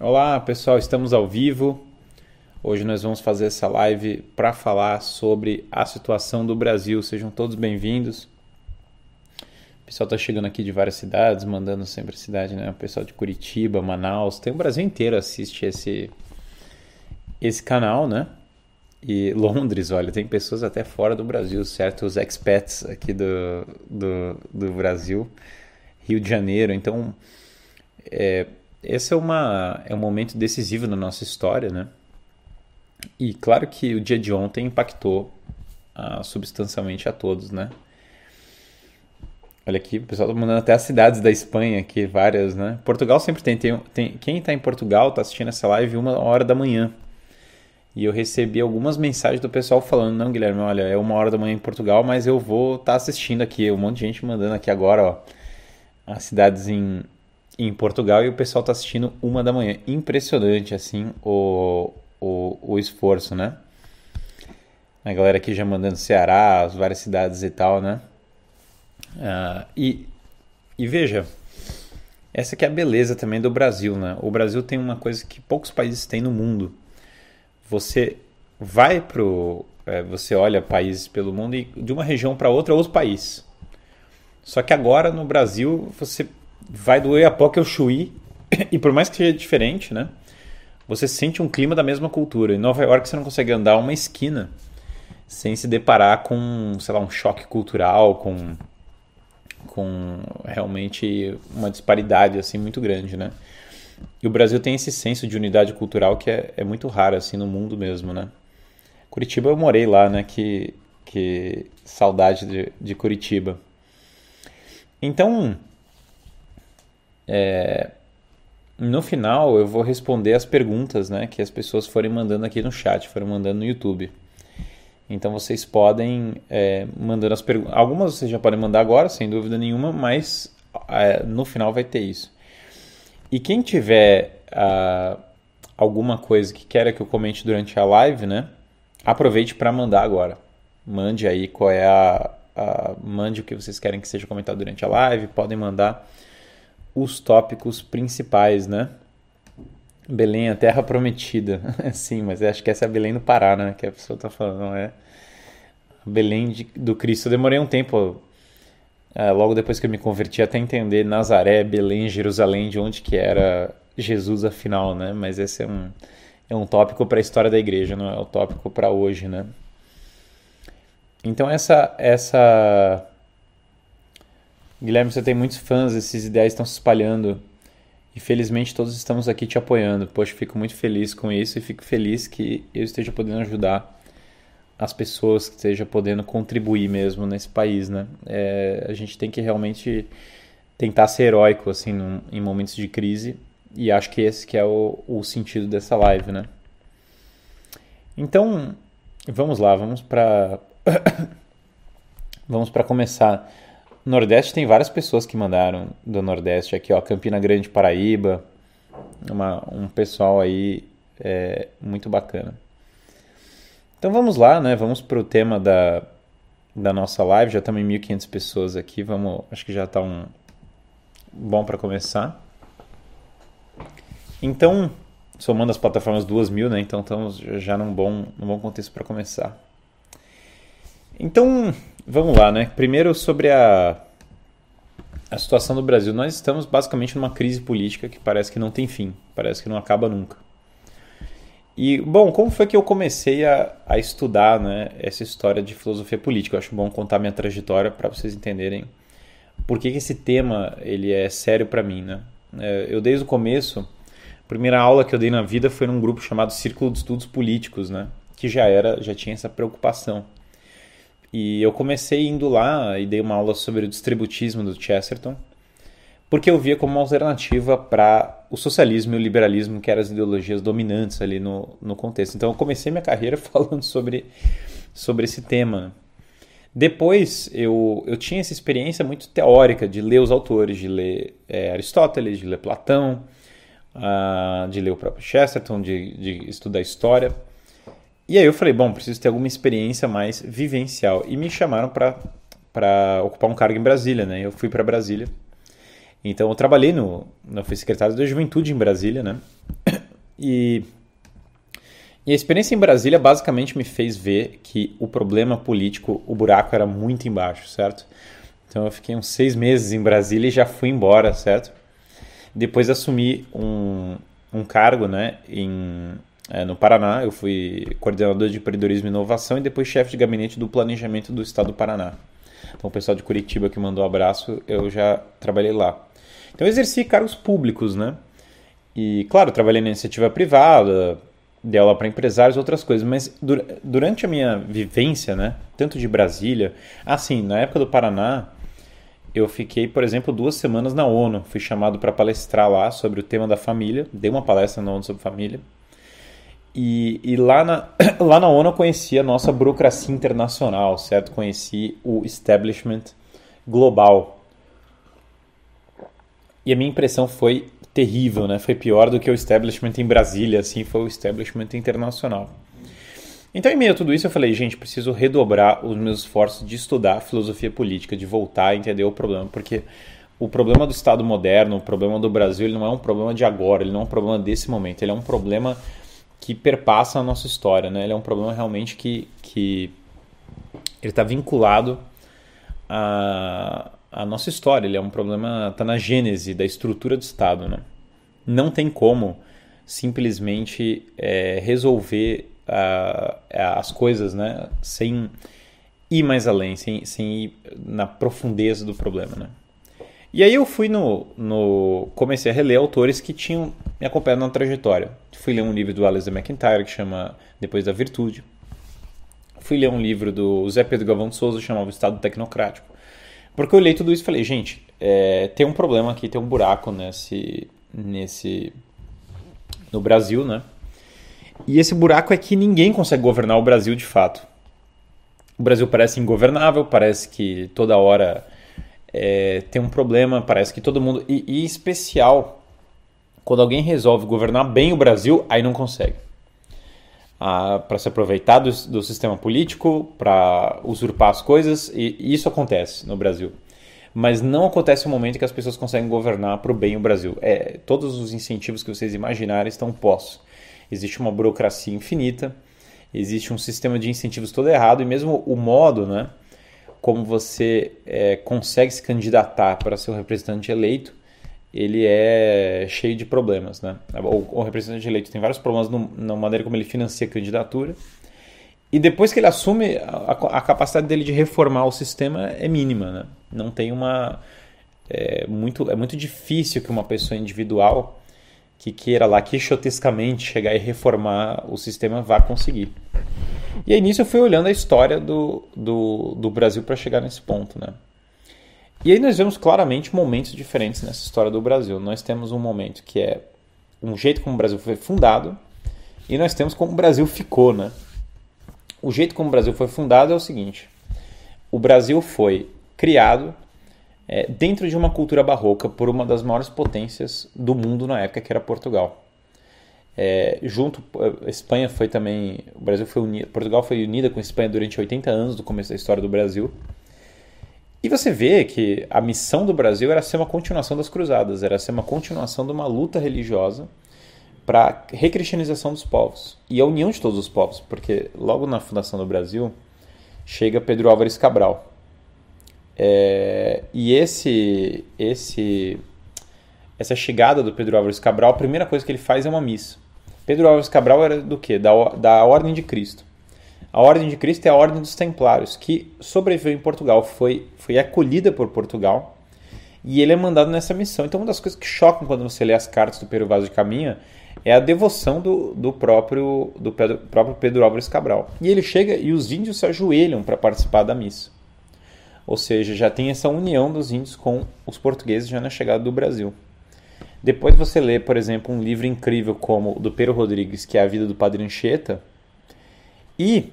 Olá pessoal, estamos ao vivo. Hoje nós vamos fazer essa live para falar sobre a situação do Brasil. Sejam todos bem-vindos. O pessoal está chegando aqui de várias cidades, mandando sempre cidade, né? O pessoal de Curitiba, Manaus, tem o Brasil inteiro assiste esse esse canal, né? E Londres, olha, tem pessoas até fora do Brasil, certo? Os expats aqui do, do, do Brasil, Rio de Janeiro. Então, é, esse é, uma, é um momento decisivo na nossa história, né? E claro que o dia de ontem impactou ah, substancialmente a todos, né? Olha aqui, o pessoal tá mandando até as cidades da Espanha aqui, várias, né? Portugal sempre tem, tem, tem quem está em Portugal está assistindo essa live uma hora da manhã. E eu recebi algumas mensagens do pessoal falando, não, Guilherme, olha, é uma hora da manhã em Portugal, mas eu vou estar tá assistindo aqui. Um monte de gente mandando aqui agora, ó, as cidades em, em Portugal e o pessoal está assistindo uma da manhã. Impressionante, assim, o, o, o esforço, né? A galera aqui já mandando Ceará, as várias cidades e tal, né? Uh, e, e veja, essa que é a beleza também do Brasil, né? O Brasil tem uma coisa que poucos países têm no mundo. Você vai pro... É, você olha países pelo mundo e de uma região para outra é outro país. Só que agora no Brasil você vai do Oiapoque ao Chuí, e por mais que seja diferente, né? Você sente um clima da mesma cultura. Em Nova York você não consegue andar uma esquina sem se deparar com, sei lá, um choque cultural, com, com realmente uma disparidade assim muito grande, né? E o Brasil tem esse senso de unidade cultural que é, é muito raro assim no mundo mesmo, né? Curitiba eu morei lá, né? Que, que saudade de, de Curitiba. Então, é, no final eu vou responder as perguntas né, que as pessoas forem mandando aqui no chat, foram mandando no YouTube. Então vocês podem é, mandando as perguntas. Algumas vocês já podem mandar agora, sem dúvida nenhuma, mas é, no final vai ter isso. E quem tiver uh, alguma coisa que queira que eu comente durante a live, né? Aproveite para mandar agora. Mande aí qual é a, a, Mande o que vocês querem que seja comentado durante a live. Podem mandar os tópicos principais, né? Belém, a terra prometida. Sim, mas acho que essa é a Belém do Pará, né? Que a pessoa está falando, não é? Belém de, do Cristo. Eu demorei um tempo, é, logo depois que eu me converti, até entender Nazaré, Belém, Jerusalém, de onde que era Jesus afinal, né? Mas esse é um, é um tópico para a história da igreja, não é o tópico para hoje, né? Então essa essa Guilherme, você tem muitos fãs, esses ideais estão se espalhando. E felizmente todos estamos aqui te apoiando. Poxa, fico muito feliz com isso e fico feliz que eu esteja podendo ajudar as pessoas, que esteja podendo contribuir mesmo nesse país, né? É, a gente tem que realmente tentar ser heróico, assim, num, em momentos de crise. E acho que esse que é o, o sentido dessa live, né? Então, vamos lá, vamos para... vamos para começar... Nordeste tem várias pessoas que mandaram do Nordeste aqui, ó, Campina Grande, Paraíba, uma, um pessoal aí é, muito bacana. Então vamos lá, né? Vamos para o tema da, da nossa live. Já estamos em 1.500 pessoas aqui. Vamos, acho que já está um bom para começar. Então, somando as plataformas 2.000, né? Então estamos já num bom, num bom contexto para começar. Então, vamos lá, né? Primeiro sobre a, a situação do Brasil. Nós estamos basicamente numa crise política que parece que não tem fim, parece que não acaba nunca. E, bom, como foi que eu comecei a, a estudar né, essa história de filosofia política? Eu acho bom contar minha trajetória para vocês entenderem por que, que, esse tema ele é sério para mim. Né? É, eu, desde o começo, a primeira aula que eu dei na vida foi num grupo chamado Círculo de Estudos Políticos, né? que já, era, já tinha essa preocupação. E eu comecei indo lá e dei uma aula sobre o distributismo do Chesterton, porque eu via como uma alternativa para o socialismo e o liberalismo, que eram as ideologias dominantes ali no, no contexto. Então eu comecei minha carreira falando sobre, sobre esse tema. Depois eu, eu tinha essa experiência muito teórica de ler os autores, de ler é, Aristóteles, de ler Platão, uh, de ler o próprio Chesterton, de, de estudar história. E aí eu falei, bom, preciso ter alguma experiência mais vivencial. E me chamaram para ocupar um cargo em Brasília, né? Eu fui para Brasília. Então eu trabalhei no, no fui secretário da Juventude em Brasília, né? E, e a experiência em Brasília basicamente me fez ver que o problema político, o buraco era muito embaixo, certo? Então eu fiquei uns seis meses em Brasília e já fui embora, certo? Depois assumi um, um cargo né, em, é, no Paraná. Eu fui coordenador de empreendedorismo e inovação e depois chefe de gabinete do planejamento do estado do Paraná. Então o pessoal de Curitiba que mandou um abraço, eu já trabalhei lá. Então eu exerci cargos públicos, né? E claro, trabalhei na iniciativa privada, dei aula para empresários, outras coisas, mas durante a minha vivência, né, tanto de Brasília, assim, na época do Paraná, eu fiquei, por exemplo, duas semanas na ONU. Fui chamado para palestrar lá sobre o tema da família. Dei uma palestra na ONU sobre família. E, e, lá, na, lá na ONU eu conheci a nossa burocracia internacional, certo? Conheci o establishment global. E a minha impressão foi terrível, né? Foi pior do que o establishment em Brasília, assim, foi o establishment internacional. Então, em meio a tudo isso, eu falei, gente, preciso redobrar os meus esforços de estudar filosofia política, de voltar a entender o problema, porque o problema do Estado moderno, o problema do Brasil, ele não é um problema de agora, ele não é um problema desse momento, ele é um problema que perpassa a nossa história, né? Ele é um problema realmente que, que ele está vinculado à, à nossa história, ele é um problema, está na gênese da estrutura do Estado, né? Não tem como simplesmente é, resolver as coisas, né? Sem ir mais além, sem, sem ir na profundeza do problema, né? E aí eu fui no, no... comecei a reler autores que tinham me acompanhado na trajetória. Fui ler um livro do Alistair McIntyre que chama Depois da Virtude. Fui ler um livro do Zé Pedro Galvão de Souza chamado O Estado Tecnocrático. Porque eu olhei tudo isso e falei, gente, é, tem um problema aqui, tem um buraco nesse, nesse no Brasil, né? E esse buraco é que ninguém consegue governar o Brasil de fato. O Brasil parece ingovernável, parece que toda hora é, tem um problema, parece que todo mundo. E, e especial, quando alguém resolve governar bem o Brasil, aí não consegue. Ah, para se aproveitar do, do sistema político, para usurpar as coisas, e, e isso acontece no Brasil mas não acontece o momento que as pessoas conseguem governar para o bem o Brasil. É, todos os incentivos que vocês imaginarem estão postos existe uma burocracia infinita, existe um sistema de incentivos todo errado e mesmo o modo, né, como você é, consegue se candidatar para ser o representante eleito, ele é cheio de problemas, né? O, o representante eleito tem vários problemas na maneira como ele financia a candidatura. E depois que ele assume, a, a capacidade dele de reformar o sistema é mínima, né? Não tem uma é muito, é muito difícil que uma pessoa individual que queira lá quixotescamente chegar e reformar o sistema vá conseguir. E aí nisso eu fui olhando a história do, do, do Brasil para chegar nesse ponto, né? E aí nós vemos claramente momentos diferentes nessa história do Brasil. Nós temos um momento que é um jeito como o Brasil foi fundado e nós temos como o Brasil ficou, né? O jeito como o Brasil foi fundado é o seguinte: o Brasil foi criado é, dentro de uma cultura barroca por uma das maiores potências do mundo na época, que era Portugal. É, junto, a Espanha foi também, o Brasil foi unido, Portugal foi unida com a Espanha durante 80 anos do começo da história do Brasil. E você vê que a missão do Brasil era ser uma continuação das cruzadas, era ser uma continuação de uma luta religiosa para a recristianização dos povos e a união de todos os povos, porque logo na fundação do Brasil chega Pedro Álvares Cabral, é, e esse, esse, essa chegada do Pedro Álvares Cabral, a primeira coisa que ele faz é uma missa. Pedro Álvares Cabral era do quê? Da, da Ordem de Cristo. A Ordem de Cristo é a Ordem dos Templários, que sobreviveu em Portugal, foi, foi acolhida por Portugal e ele é mandado nessa missão. Então, uma das coisas que chocam quando você lê as cartas do Pedro Vaz de Caminha é a devoção do, do, próprio, do Pedro, próprio Pedro Álvares Cabral. E ele chega e os índios se ajoelham para participar da missa. Ou seja, já tem essa união dos índios com os portugueses já na chegada do Brasil. Depois você lê, por exemplo, um livro incrível como o do Pedro Rodrigues, que é A Vida do Padre Anchieta, e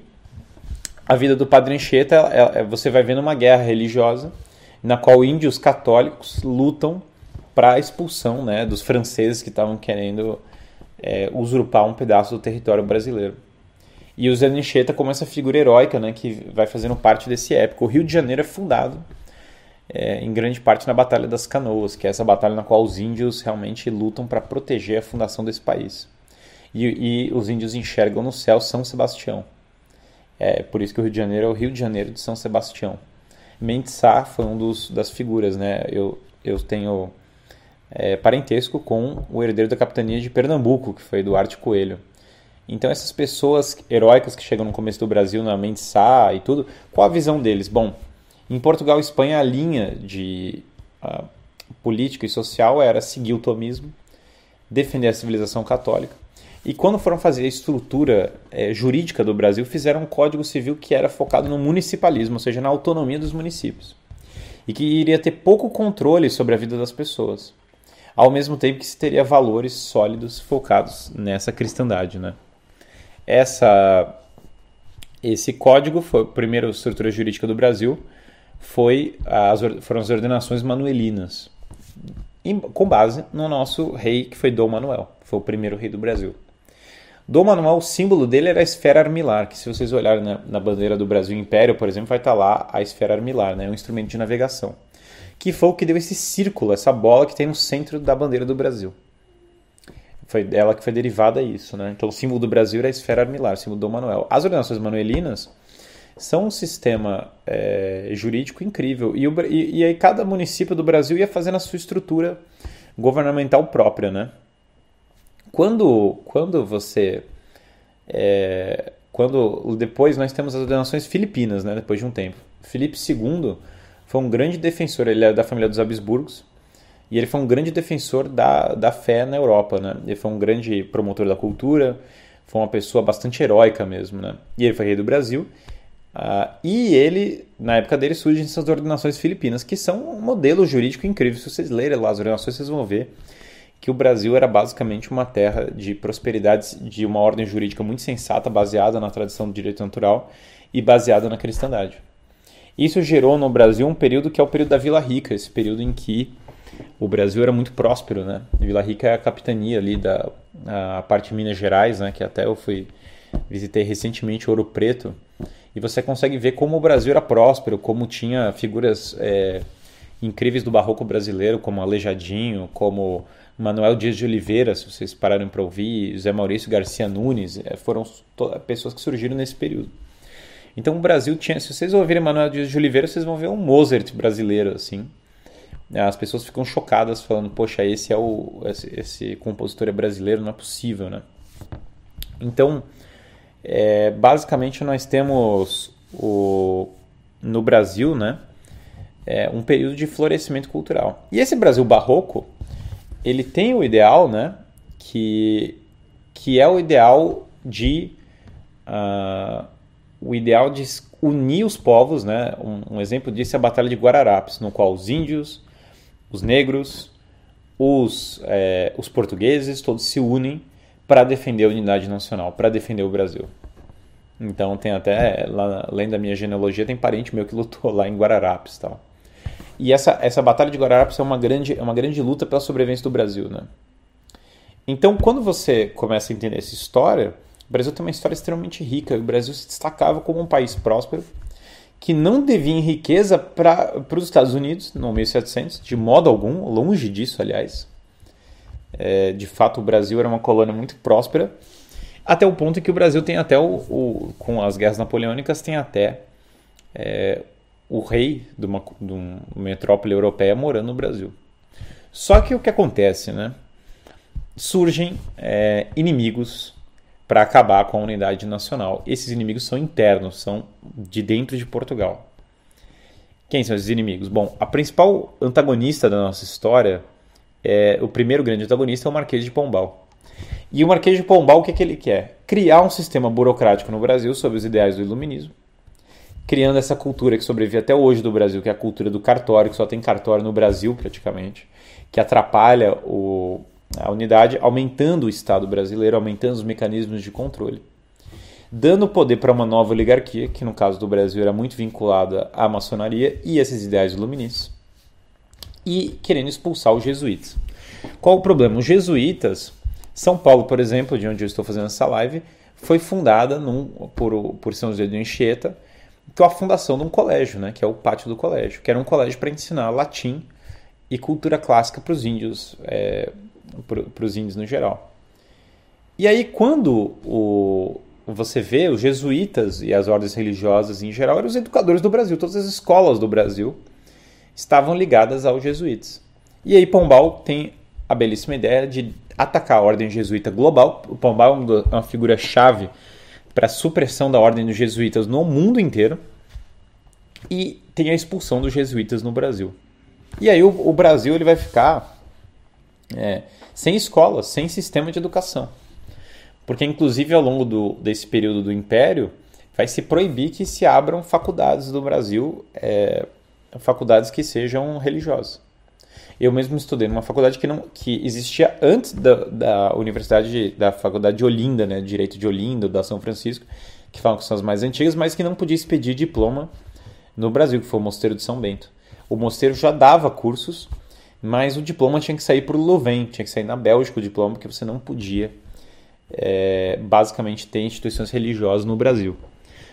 a vida do Padre Anchieta, é, é, você vai vendo uma guerra religiosa na qual índios católicos lutam para a expulsão né, dos franceses que estavam querendo é, usurpar um pedaço do território brasileiro. E o Zé Anchieta como essa figura heróica né, que vai fazendo parte desse épico. O Rio de Janeiro é fundado é, em grande parte na Batalha das Canoas, que é essa batalha na qual os índios realmente lutam para proteger a fundação desse país. e, e os índios enxergam no céu São Sebastião. É por isso que o Rio de Janeiro é o Rio de Janeiro de São Sebastião. Mendes Sá foi um dos das figuras, né? Eu, eu tenho é, parentesco com o herdeiro da capitania de Pernambuco, que foi Eduardo Coelho. Então essas pessoas heróicas que chegam no começo do Brasil, na Mendes e tudo, qual a visão deles? Bom, em Portugal e Espanha a linha de uh, política e social era seguir o tomismo, defender a civilização católica e quando foram fazer a estrutura é, jurídica do Brasil, fizeram um código civil que era focado no municipalismo, ou seja, na autonomia dos municípios. E que iria ter pouco controle sobre a vida das pessoas. Ao mesmo tempo que se teria valores sólidos focados nessa cristandade. Né? Essa, esse código foi a primeira estrutura jurídica do Brasil, foi as, foram as ordenações manuelinas, com base no nosso rei, que foi Dom Manuel, foi o primeiro rei do Brasil. Dom Manuel, o símbolo dele era a esfera armilar, que se vocês olharem na, na bandeira do Brasil Império, por exemplo, vai estar lá a esfera armilar, né, um instrumento de navegação, que foi o que deu esse círculo, essa bola que tem no centro da bandeira do Brasil. Foi dela que foi derivada isso, né? Então o símbolo do Brasil era a esfera armilar, o símbolo do Dom Manuel. As ordenações manuelinas são um sistema é, jurídico incrível e, o, e, e aí cada município do Brasil ia fazendo a sua estrutura governamental própria, né? Quando, quando você. É, quando depois nós temos as ordenações filipinas, né, depois de um tempo. Filipe II foi um grande defensor, ele é da família dos Habsburgos, e ele foi um grande defensor da, da fé na Europa. Né? Ele foi um grande promotor da cultura, foi uma pessoa bastante heróica mesmo. Né? E ele foi rei do Brasil. Uh, e ele, na época dele, surgem essas ordenações filipinas, que são um modelo jurídico incrível. Se vocês lerem lá as ordenações, vocês vão ver que o Brasil era basicamente uma terra de prosperidade, de uma ordem jurídica muito sensata, baseada na tradição do direito natural e baseada na cristandade. Isso gerou no Brasil um período que é o período da Vila Rica, esse período em que o Brasil era muito próspero, né? Vila Rica é a capitania ali da a parte de Minas Gerais, né? Que até eu fui visitei recentemente Ouro Preto e você consegue ver como o Brasil era próspero, como tinha figuras é, incríveis do barroco brasileiro, como Aleijadinho, como Manuel Dias de Oliveira, se vocês pararam para ouvir, José Maurício Garcia Nunes, eh, foram pessoas que surgiram nesse período. Então o Brasil tinha, se vocês ouvirem Manuel Dias de Oliveira, vocês vão ver um Mozart brasileiro assim. As pessoas ficam chocadas falando, poxa, esse é o esse, esse compositor é brasileiro, não é possível, né? Então, é, basicamente nós temos o no Brasil, né, é, um período de florescimento cultural. E esse Brasil barroco, ele tem o ideal, né? Que, que é o ideal de uh, o ideal de unir os povos, né? Um, um, exemplo disso é a Batalha de Guararapes, no qual os índios, os negros, os, é, os portugueses, todos se unem para defender a unidade nacional, para defender o Brasil. Então tem até, lá, além da minha genealogia, tem parente meu que lutou lá em Guararapes tal. E essa, essa batalha de Guararapes é uma grande, é uma grande luta pela sobrevivência do Brasil, né? Então, quando você começa a entender essa história, o Brasil tem uma história extremamente rica. O Brasil se destacava como um país próspero que não devia em riqueza para os Estados Unidos no 1700, de modo algum, longe disso, aliás. É, de fato, o Brasil era uma colônia muito próspera, até o ponto que o Brasil tem até, o, o com as guerras napoleônicas, tem até é, o rei de uma, de uma metrópole europeia morando no Brasil. Só que o que acontece, né? Surgem é, inimigos para acabar com a unidade nacional. Esses inimigos são internos, são de dentro de Portugal. Quem são esses inimigos? Bom, a principal antagonista da nossa história, é, o primeiro grande antagonista é o Marquês de Pombal. E o Marquês de Pombal, o que, é que ele quer? Criar um sistema burocrático no Brasil sob os ideais do iluminismo criando essa cultura que sobrevive até hoje do Brasil, que é a cultura do cartório, que só tem cartório no Brasil praticamente, que atrapalha o, a unidade, aumentando o Estado brasileiro, aumentando os mecanismos de controle, dando poder para uma nova oligarquia, que no caso do Brasil era muito vinculada à maçonaria e esses ideais iluministas, e querendo expulsar os jesuítas. Qual o problema? Os jesuítas, São Paulo, por exemplo, de onde eu estou fazendo essa live, foi fundada num, por, por São José de Anchieta, que é a fundação de um colégio, né, que é o pátio do colégio, que era um colégio para ensinar latim e cultura clássica para os índios, é, para os índios no geral. E aí, quando o, você vê os jesuítas e as ordens religiosas em geral eram os educadores do Brasil, todas as escolas do Brasil estavam ligadas aos jesuítas. E aí Pombal tem a belíssima ideia de atacar a ordem jesuíta global. O Pombal é uma figura chave para a supressão da ordem dos jesuítas no mundo inteiro e tem a expulsão dos jesuítas no Brasil. E aí o, o Brasil ele vai ficar é, sem escola, sem sistema de educação. Porque, inclusive, ao longo do, desse período do Império, vai se proibir que se abram faculdades do Brasil, é, faculdades que sejam religiosas. Eu mesmo estudei numa faculdade que, não, que existia antes da, da Universidade, da Faculdade de Olinda, né, Direito de Olinda, da São Francisco, que falam que são as mais antigas, mas que não podia expedir diploma no Brasil, que foi o Mosteiro de São Bento. O mosteiro já dava cursos, mas o diploma tinha que sair por Louvain, tinha que sair na Bélgica o diploma, porque você não podia é, basicamente ter instituições religiosas no Brasil.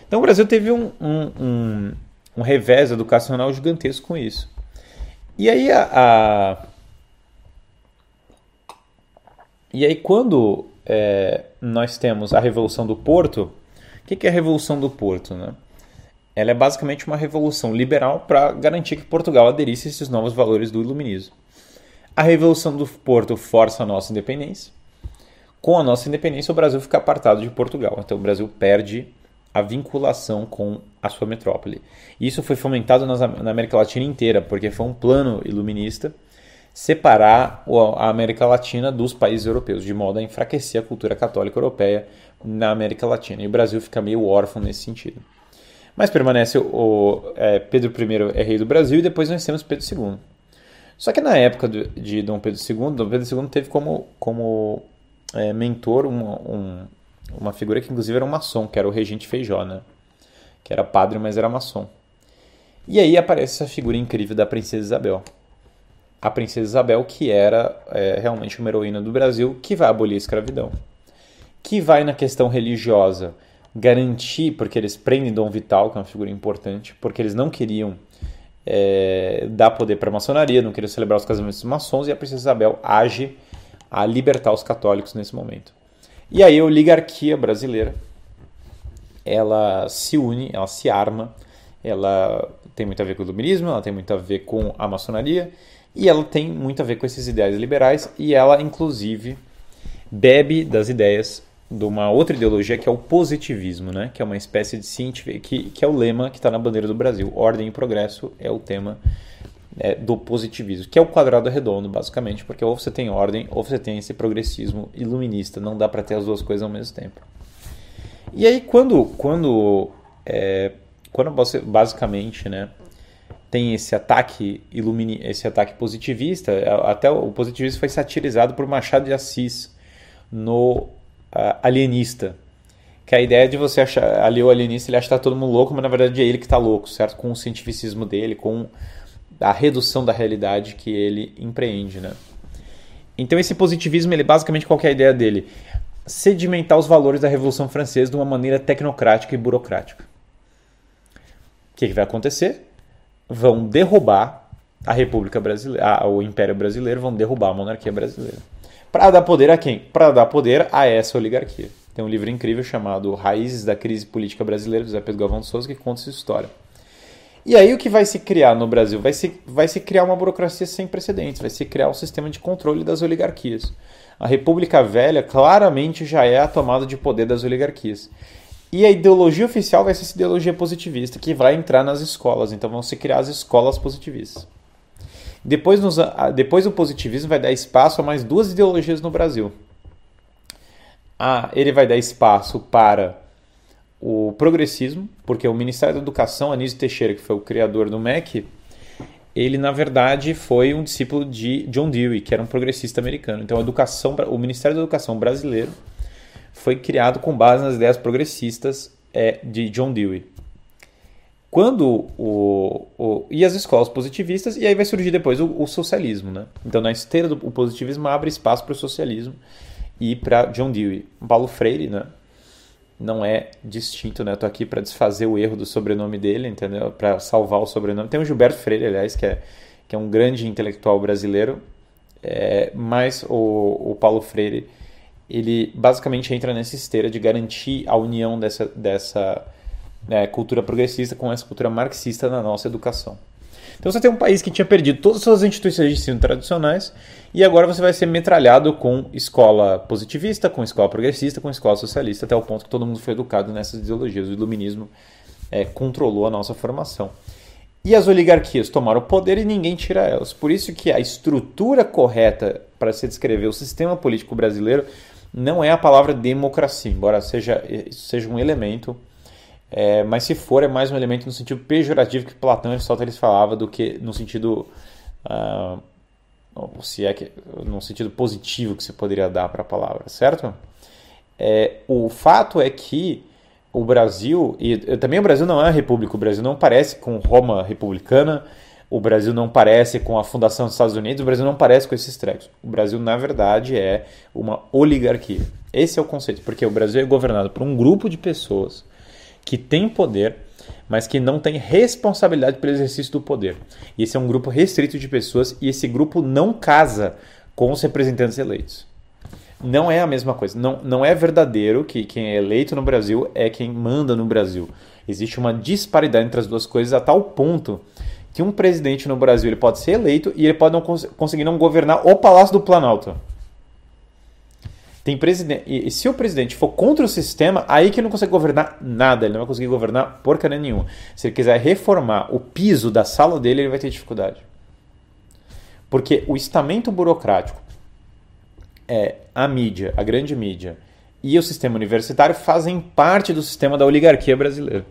Então o Brasil teve um, um, um, um revés educacional gigantesco com isso. E aí a, a e aí quando é, nós temos a Revolução do Porto, o que, que é a Revolução do Porto? Né? Ela é basicamente uma revolução liberal para garantir que Portugal aderisse a esses novos valores do iluminismo. A Revolução do Porto força a nossa independência. Com a nossa independência, o Brasil fica apartado de Portugal. Então, o Brasil perde a vinculação com a sua metrópole. Isso foi fomentado na América Latina inteira, porque foi um plano iluminista separar a América Latina dos países europeus, de modo a enfraquecer a cultura católica europeia na América Latina. E o Brasil fica meio órfão nesse sentido. Mas permanece o, é, Pedro I é rei do Brasil e depois nós temos Pedro II. Só que na época de Dom Pedro II, Dom Pedro II teve como, como é, mentor uma, um, uma figura que inclusive era um maçom, que era o regente Feijó, né? Que era padre, mas era maçom. E aí aparece essa figura incrível da princesa Isabel. A princesa Isabel, que era é, realmente uma heroína do Brasil, que vai abolir a escravidão. Que vai na questão religiosa garantir, porque eles prendem Dom Vital, que é uma figura importante, porque eles não queriam é, dar poder para a maçonaria, não queriam celebrar os casamentos maçons, e a princesa Isabel age a libertar os católicos nesse momento. E aí a oligarquia brasileira, ela se une, ela se arma, ela tem muito a ver com o iluminismo, ela tem muito a ver com a maçonaria e ela tem muito a ver com esses ideais liberais e ela inclusive bebe das ideias de uma outra ideologia que é o positivismo, né? que é uma espécie de científico, que, que é o lema que está na bandeira do Brasil. Ordem e progresso é o tema é, do positivismo, que é o quadrado redondo, basicamente, porque ou você tem ordem ou você tem esse progressismo iluminista, não dá para ter as duas coisas ao mesmo tempo. E aí, quando, quando, é, quando você basicamente né, tem esse ataque ilumini, esse ataque positivista, até o positivismo foi satirizado por Machado de Assis no uh, Alienista, que a ideia de você achar ali o alienista ele acha que está todo mundo louco, mas na verdade é ele que está louco, certo? Com o cientificismo dele, com a redução da realidade que ele empreende, né? Então esse positivismo, ele basicamente qual é a ideia dele? Sedimentar os valores da Revolução Francesa de uma maneira tecnocrática e burocrática. O que, que vai acontecer? Vão derrubar a República Brasileira, o Império Brasileiro, vão derrubar a monarquia brasileira. Para dar poder a quem? Para dar poder a essa oligarquia. Tem um livro incrível chamado Raízes da Crise Política Brasileira, do Zé Pedro Galvão de Souza, que conta essa história. E aí o que vai se criar no Brasil? Vai se, vai se criar uma burocracia sem precedentes, vai se criar um sistema de controle das oligarquias. A República Velha claramente já é a tomada de poder das oligarquias. E a ideologia oficial vai ser essa ideologia positivista, que vai entrar nas escolas. Então vão se criar as escolas positivistas. Depois, nos, depois do positivismo vai dar espaço a mais duas ideologias no Brasil. Ah, ele vai dar espaço para o progressismo, porque o Ministério da Educação, Anísio Teixeira, que foi o criador do MEC, ele na verdade foi um discípulo de John Dewey, que era um progressista americano. Então, a educação, o Ministério da Educação brasileiro foi criado com base nas ideias progressistas é, de John Dewey. Quando o, o, e as escolas positivistas e aí vai surgir depois o, o socialismo, né? Então na esteira do positivismo abre espaço para o socialismo e para John Dewey, Paulo Freire, né? Não é distinto, né? Eu tô aqui para desfazer o erro do sobrenome dele, entendeu? Para salvar o sobrenome. Tem o Gilberto Freire, aliás, que é, que é um grande intelectual brasileiro, é, mas o, o Paulo Freire ele basicamente entra nessa esteira de garantir a união dessa, dessa né, cultura progressista com essa cultura marxista na nossa educação. Então você tem um país que tinha perdido todas as suas instituições de ensino tradicionais e agora você vai ser metralhado com escola positivista, com escola progressista, com escola socialista, até o ponto que todo mundo foi educado nessas ideologias. O iluminismo é, controlou a nossa formação. E as oligarquias tomaram o poder e ninguém tira elas. Por isso que a estrutura correta para se descrever o sistema político brasileiro não é a palavra democracia, embora seja, seja um elemento, é, mas se for é mais um elemento no sentido pejorativo que Platão e Aristóteles falava do que no sentido uh, se é que no sentido positivo que se poderia dar para a palavra, certo? É, o fato é que o Brasil e também o Brasil não é uma república, o Brasil não parece com Roma republicana, o Brasil não parece com a fundação dos Estados Unidos, o Brasil não parece com esses trecos. O Brasil, na verdade, é uma oligarquia. Esse é o conceito, porque o Brasil é governado por um grupo de pessoas que tem poder, mas que não tem responsabilidade pelo exercício do poder. E esse é um grupo restrito de pessoas e esse grupo não casa com os representantes eleitos. Não é a mesma coisa. Não, não é verdadeiro que quem é eleito no Brasil é quem manda no Brasil. Existe uma disparidade entre as duas coisas a tal ponto que um presidente no Brasil ele pode ser eleito e ele pode não cons conseguir não governar o Palácio do Planalto. Tem presidente, e se o presidente for contra o sistema, aí que ele não consegue governar nada, ele não vai conseguir governar porcaria nenhuma. Se ele quiser reformar o piso da sala dele, ele vai ter dificuldade. Porque o estamento burocrático, é, a mídia, a grande mídia e o sistema universitário fazem parte do sistema da oligarquia brasileira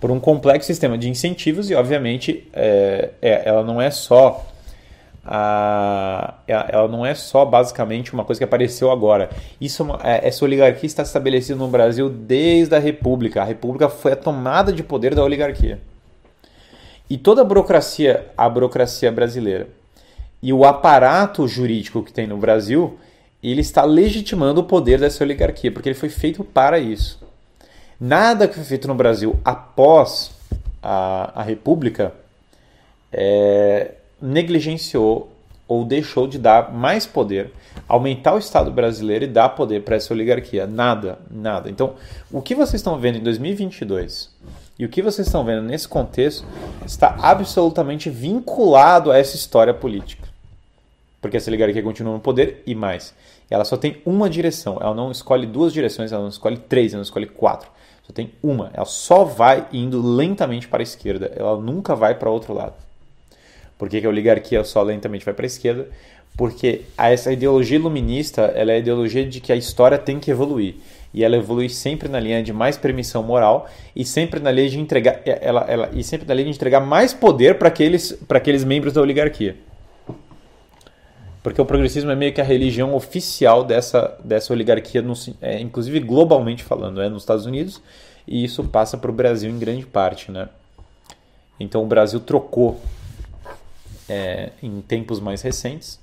por um complexo sistema de incentivos e, obviamente, é, é, ela não é só a, é, ela não é só basicamente uma coisa que apareceu agora. Isso, é, essa oligarquia está estabelecida no Brasil desde a República. A República foi a tomada de poder da oligarquia. E toda a burocracia, a burocracia brasileira e o aparato jurídico que tem no Brasil, ele está legitimando o poder dessa oligarquia, porque ele foi feito para isso. Nada que foi feito no Brasil após a, a República é, negligenciou ou deixou de dar mais poder, aumentar o Estado brasileiro e dar poder para essa oligarquia. Nada, nada. Então, o que vocês estão vendo em 2022 e o que vocês estão vendo nesse contexto está absolutamente vinculado a essa história política. Porque essa oligarquia continua no poder e mais. Ela só tem uma direção, ela não escolhe duas direções, ela não escolhe três, ela não escolhe quatro. Só tem uma. Ela só vai indo lentamente para a esquerda. Ela nunca vai para outro lado. Por que, que a oligarquia só lentamente vai para a esquerda? Porque essa ideologia iluminista ela é a ideologia de que a história tem que evoluir. E ela evolui sempre na linha de mais permissão moral e sempre na linha de entregar, ela, ela, e sempre na linha de entregar mais poder para aqueles, aqueles membros da oligarquia. Porque o progressismo é meio que a religião oficial dessa, dessa oligarquia, no, é, inclusive globalmente falando, é nos Estados Unidos, e isso passa para o Brasil em grande parte. Né? Então o Brasil trocou, é, em tempos mais recentes,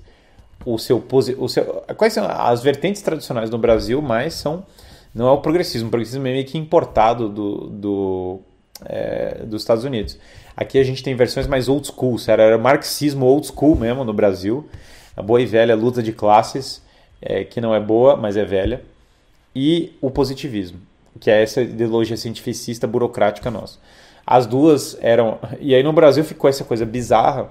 o seu, o seu. Quais são as vertentes tradicionais no Brasil, mas são. Não é o progressismo, o progressismo é meio que importado do, do, é, dos Estados Unidos. Aqui a gente tem versões mais old school, era, era marxismo old school mesmo no Brasil a boa e velha luta de classes, é, que não é boa, mas é velha, e o positivismo, que é essa ideologia cientificista burocrática nossa. As duas eram. E aí no Brasil ficou essa coisa bizarra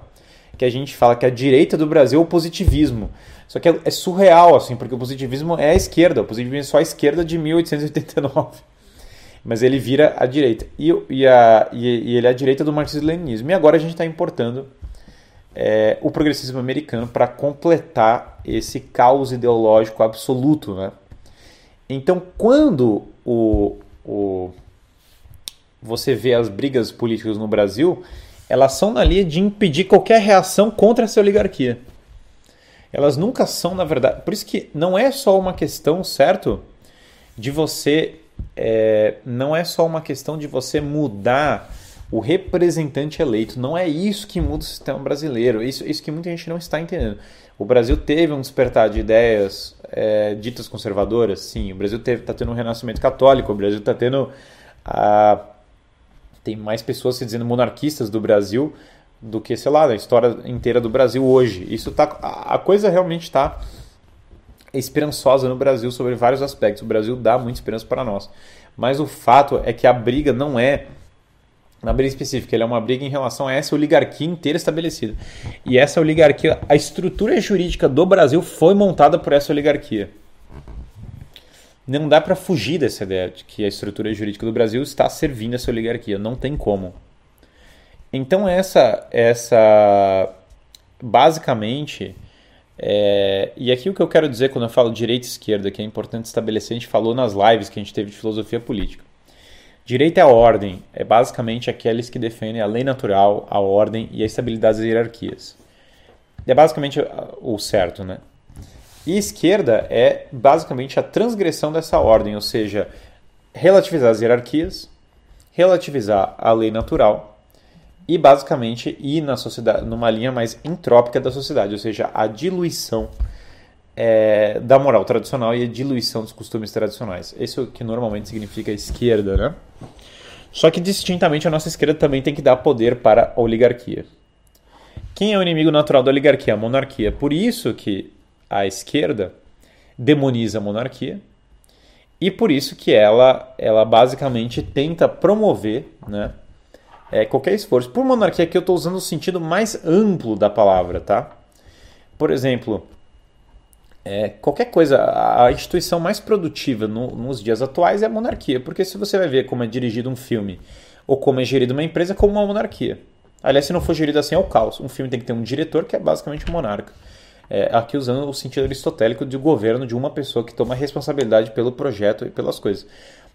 que a gente fala que a direita do Brasil é o positivismo. Só que é, é surreal, assim, porque o positivismo é a esquerda, o positivismo é só a esquerda de 1889. Mas ele vira a direita. E, e, a, e, e ele é a direita do marxismo-leninismo. E agora a gente está importando é, o progressismo americano para completar esse caos ideológico absoluto. Né? Então, quando o, o, você vê as brigas políticas no Brasil, elas são na linha de impedir qualquer reação contra essa oligarquia. Elas nunca são, na verdade. Por isso que não é só uma questão, certo? De você. É, não é só uma questão de você mudar o representante eleito. Não é isso que muda o sistema brasileiro. Isso, isso que muita gente não está entendendo. O Brasil teve um despertar de ideias é, ditas conservadoras, sim. O Brasil está tendo um renascimento católico. O Brasil está tendo. A, tem mais pessoas se dizendo monarquistas do Brasil do que, sei lá, a história inteira do Brasil hoje. Isso tá. A, coisa realmente está esperançosa no Brasil sobre vários aspectos. O Brasil dá muita esperança para nós. Mas o fato é que a briga não é na briga específica, ele é uma briga em relação a essa oligarquia inteira estabelecida. E essa oligarquia, a estrutura jurídica do Brasil foi montada por essa oligarquia. Não dá para fugir dessa ideia de que a estrutura jurídica do Brasil está servindo essa oligarquia, não tem como. Então essa essa basicamente é, e aqui o que eu quero dizer quando eu falo direita e esquerda, que é importante estabelecer, a gente falou nas lives que a gente teve de filosofia política. Direita é a ordem, é basicamente aqueles que defendem a lei natural, a ordem e a estabilidade das hierarquias. É basicamente o certo, né? E esquerda é basicamente a transgressão dessa ordem, ou seja, relativizar as hierarquias, relativizar a lei natural e basicamente ir na sociedade numa linha mais entrópica da sociedade, ou seja, a diluição é, da moral tradicional e a diluição dos costumes tradicionais. Isso é o que normalmente significa esquerda, né? Só que distintamente a nossa esquerda também tem que dar poder para a oligarquia. Quem é o inimigo natural da oligarquia? A monarquia. Por isso que a esquerda demoniza a monarquia e por isso que ela, ela basicamente tenta promover né, é, qualquer esforço. Por monarquia aqui eu estou usando o sentido mais amplo da palavra, tá? Por exemplo, é, qualquer coisa, a instituição mais produtiva no, nos dias atuais é a monarquia, porque se você vai ver como é dirigido um filme ou como é gerido uma empresa, é como uma monarquia. Aliás, se não for gerido assim, é o caos. Um filme tem que ter um diretor que é basicamente um monarca. É, aqui usando o sentido aristotélico de governo de uma pessoa que toma responsabilidade pelo projeto e pelas coisas.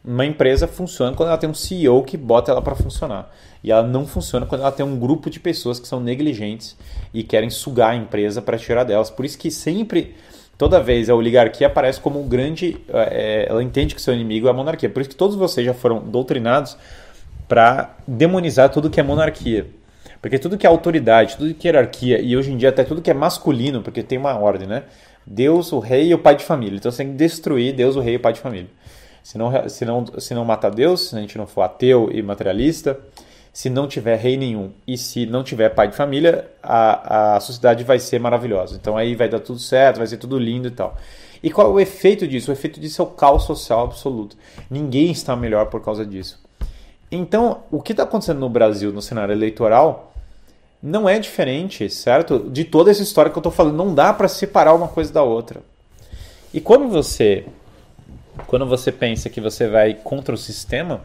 Uma empresa funciona quando ela tem um CEO que bota ela para funcionar. E ela não funciona quando ela tem um grupo de pessoas que são negligentes e querem sugar a empresa para tirar delas. Por isso que sempre toda vez a oligarquia aparece como um grande. É, ela entende que seu inimigo é a monarquia. Por isso que todos vocês já foram doutrinados para demonizar tudo que é monarquia. Porque tudo que é autoridade, tudo que é hierarquia, e hoje em dia até tudo que é masculino, porque tem uma ordem, né? Deus, o rei e o pai de família. Então você tem que destruir Deus, o rei e o pai de família. Se não, se não, se não matar Deus, se a gente não for ateu e materialista, se não tiver rei nenhum e se não tiver pai de família, a, a sociedade vai ser maravilhosa. Então aí vai dar tudo certo, vai ser tudo lindo e tal. E qual é o efeito disso? O efeito disso é o caos social absoluto. Ninguém está melhor por causa disso. Então, o que está acontecendo no Brasil no cenário eleitoral não é diferente, certo? De toda essa história que eu estou falando. Não dá para separar uma coisa da outra. E quando você, quando você pensa que você vai contra o sistema,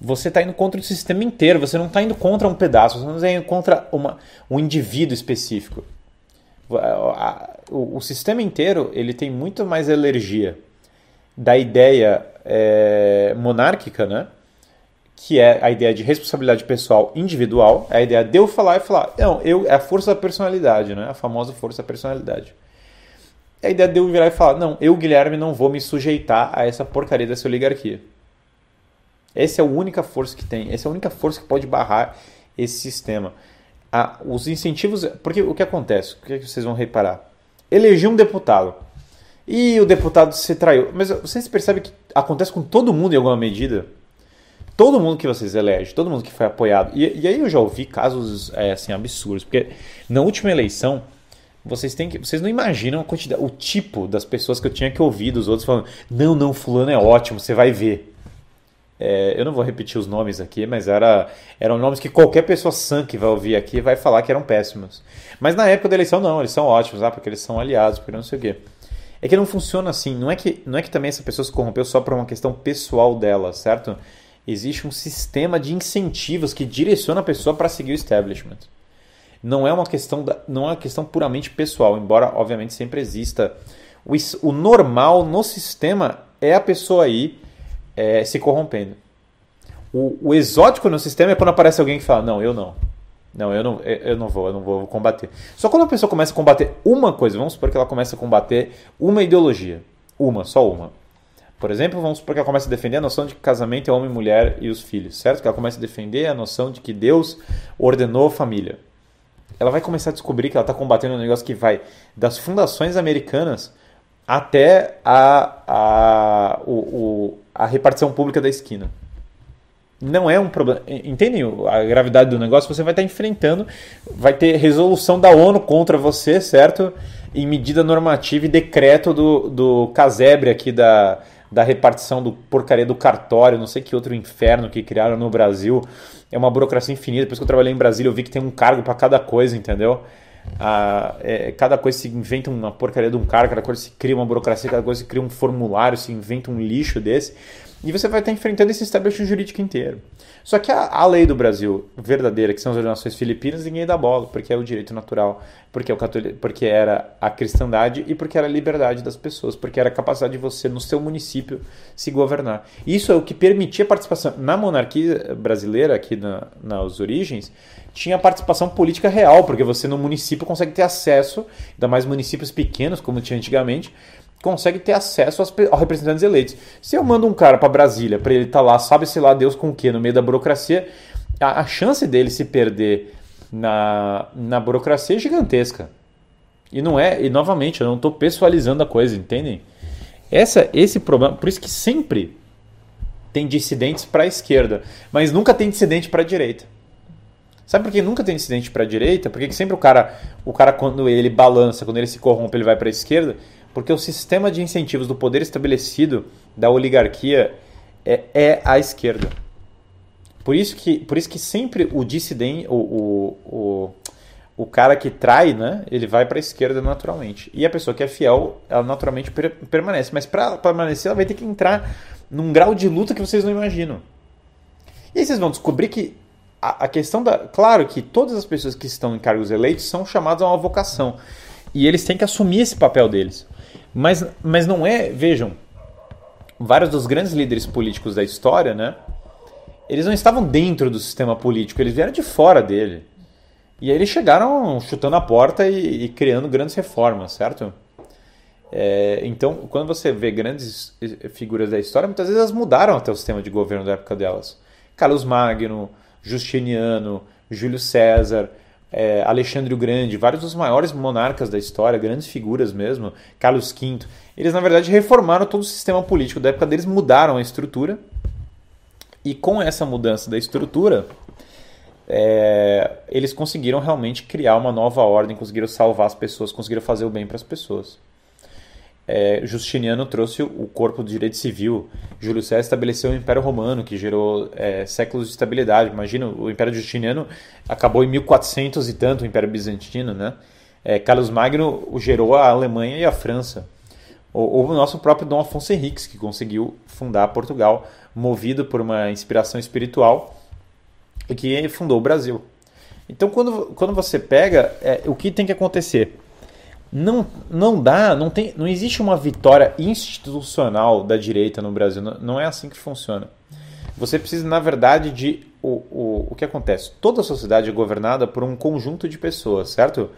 você está indo contra o sistema inteiro, você não está indo contra um pedaço, você não está indo contra uma, um indivíduo específico. O, o, sistema inteiro ele tem muito mais alergia da ideia é, monárquica, né? Que é a ideia de responsabilidade pessoal individual, é a ideia de eu falar e falar, não, eu, é a força da personalidade, né? a famosa força da personalidade. É a ideia de eu virar e falar, não, eu, Guilherme, não vou me sujeitar a essa porcaria dessa oligarquia. Essa é a única força que tem, essa é a única força que pode barrar esse sistema. Ah, os incentivos. Porque o que acontece? O que, é que vocês vão reparar? Eleger um deputado. E o deputado se traiu. Mas vocês percebem que acontece com todo mundo em alguma medida? Todo mundo que vocês elegem, todo mundo que foi apoiado. E, e aí eu já ouvi casos é, assim absurdos. Porque na última eleição, vocês têm que. Vocês não imaginam a quantidade, o tipo das pessoas que eu tinha que ouvir dos outros falando: não, não, fulano é ótimo, você vai ver. É, eu não vou repetir os nomes aqui, mas era, eram nomes que qualquer pessoa sã que vai ouvir aqui vai falar que eram péssimos. Mas na época da eleição, não, eles são ótimos, ah, porque eles são aliados, porque não sei o quê. É que não funciona assim. Não é que, não é que também essa pessoa se corrompeu só por uma questão pessoal dela, certo? Existe um sistema de incentivos que direciona a pessoa para seguir o establishment. Não é uma questão, da, não é uma questão puramente pessoal, embora obviamente sempre exista. O, o normal no sistema é a pessoa aí é, se corrompendo. O, o, exótico no sistema é quando aparece alguém que fala: Não, eu não. Não, eu não, eu não vou, eu não vou combater. Só quando a pessoa começa a combater uma coisa, vamos supor que ela começa a combater uma ideologia. Uma, só uma. Por exemplo, vamos supor que ela começa a defender a noção de que casamento é homem, mulher e os filhos, certo? Que ela começa a defender a noção de que Deus ordenou família. Ela vai começar a descobrir que ela está combatendo um negócio que vai das fundações americanas até a, a, o, o, a repartição pública da esquina. Não é um problema. Entendem a gravidade do negócio? Você vai estar enfrentando, vai ter resolução da ONU contra você, certo? em medida normativa e decreto do, do casebre aqui da, da repartição do porcaria do cartório, não sei que outro inferno que criaram no Brasil. É uma burocracia infinita. Depois que eu trabalhei em Brasília, eu vi que tem um cargo para cada coisa, entendeu? Ah, é, cada coisa se inventa uma porcaria de um cargo, cada coisa se cria uma burocracia, cada coisa se cria um formulário, se inventa um lixo desse. E você vai estar enfrentando esse establishment jurídico inteiro. Só que a, a, lei do Brasil verdadeira, que são as ordenações filipinas, ninguém dá bola, porque é o direito natural, porque, é o catolic... porque era a cristandade e porque era a liberdade das pessoas, porque era a capacidade de você, no seu município, se governar. Isso é o que permitia a participação. Na monarquia brasileira, aqui na, nas origens, tinha participação política real, porque você no município consegue ter acesso, ainda mais municípios pequenos, como tinha antigamente, consegue ter acesso aos, representantes eleitos. Se eu mando um cara para Brasília, para ele estar tá lá, sabe-se lá Deus com o quê, no meio da burocracia, a, a, chance dele se perder na, na burocracia é gigantesca. E não é, e novamente, eu não estou pessoalizando a coisa, entendem? Essa, esse problema, por isso que sempre tem dissidentes para a esquerda, mas nunca tem dissidente para a direita. Sabe por que nunca tem dissidente para a direita? Porque sempre o cara, o cara quando ele balança, quando ele se corrompe, ele vai para a esquerda porque o sistema de incentivos do poder estabelecido da oligarquia é, é a esquerda. Por isso que, por isso que sempre o dissidente, o, o, o, o cara que trai, né, ele vai para a esquerda naturalmente. E a pessoa que é fiel, ela naturalmente per, permanece. Mas para permanecer, ela vai ter que entrar num grau de luta que vocês não imaginam. E aí vocês vão descobrir que a, a questão da. Claro que todas as pessoas que estão em cargos eleitos são chamadas a uma vocação. E eles têm que assumir esse papel deles. Mas, mas não é, vejam, vários dos grandes líderes políticos da história, né? Eles não estavam dentro do sistema político, eles vieram de fora dele. E aí eles chegaram chutando a porta e, e criando grandes reformas, certo? É, então, quando você vê grandes figuras da história, muitas vezes elas mudaram até o sistema de governo da época delas. Carlos Magno, Justiniano, Júlio César, é, Alexandre o Grande, vários dos maiores monarcas da história, grandes figuras mesmo, Carlos V, eles na verdade reformaram todo o sistema político da época deles, mudaram a estrutura. E com essa mudança da estrutura é, eles conseguiram realmente criar uma nova ordem, conseguiram salvar as pessoas, conseguiram fazer o bem para as pessoas é, Justiniano trouxe o corpo do direito civil. Júlio César estabeleceu o Império Romano, que gerou é, séculos de estabilidade. Imagina, o Império Justiniano acabou em 1400 e tanto, o Império Bizantino, né? É, Carlos Magno gerou a Alemanha e a França. Ou, o nosso próprio Dom Afonso Henriques, que conseguiu fundar Portugal, movido por uma inspiração espiritual, e que fundou o Brasil. Então, quando, quando você pega, é, o que tem que acontecer? Não, não dá, não, tem, não existe uma vitória institucional da direita no Brasil. Não, não é assim que funciona. Você precisa, na verdade, de. O, o, o que acontece? Toda a sociedade é governada por um conjunto de pessoas, certo?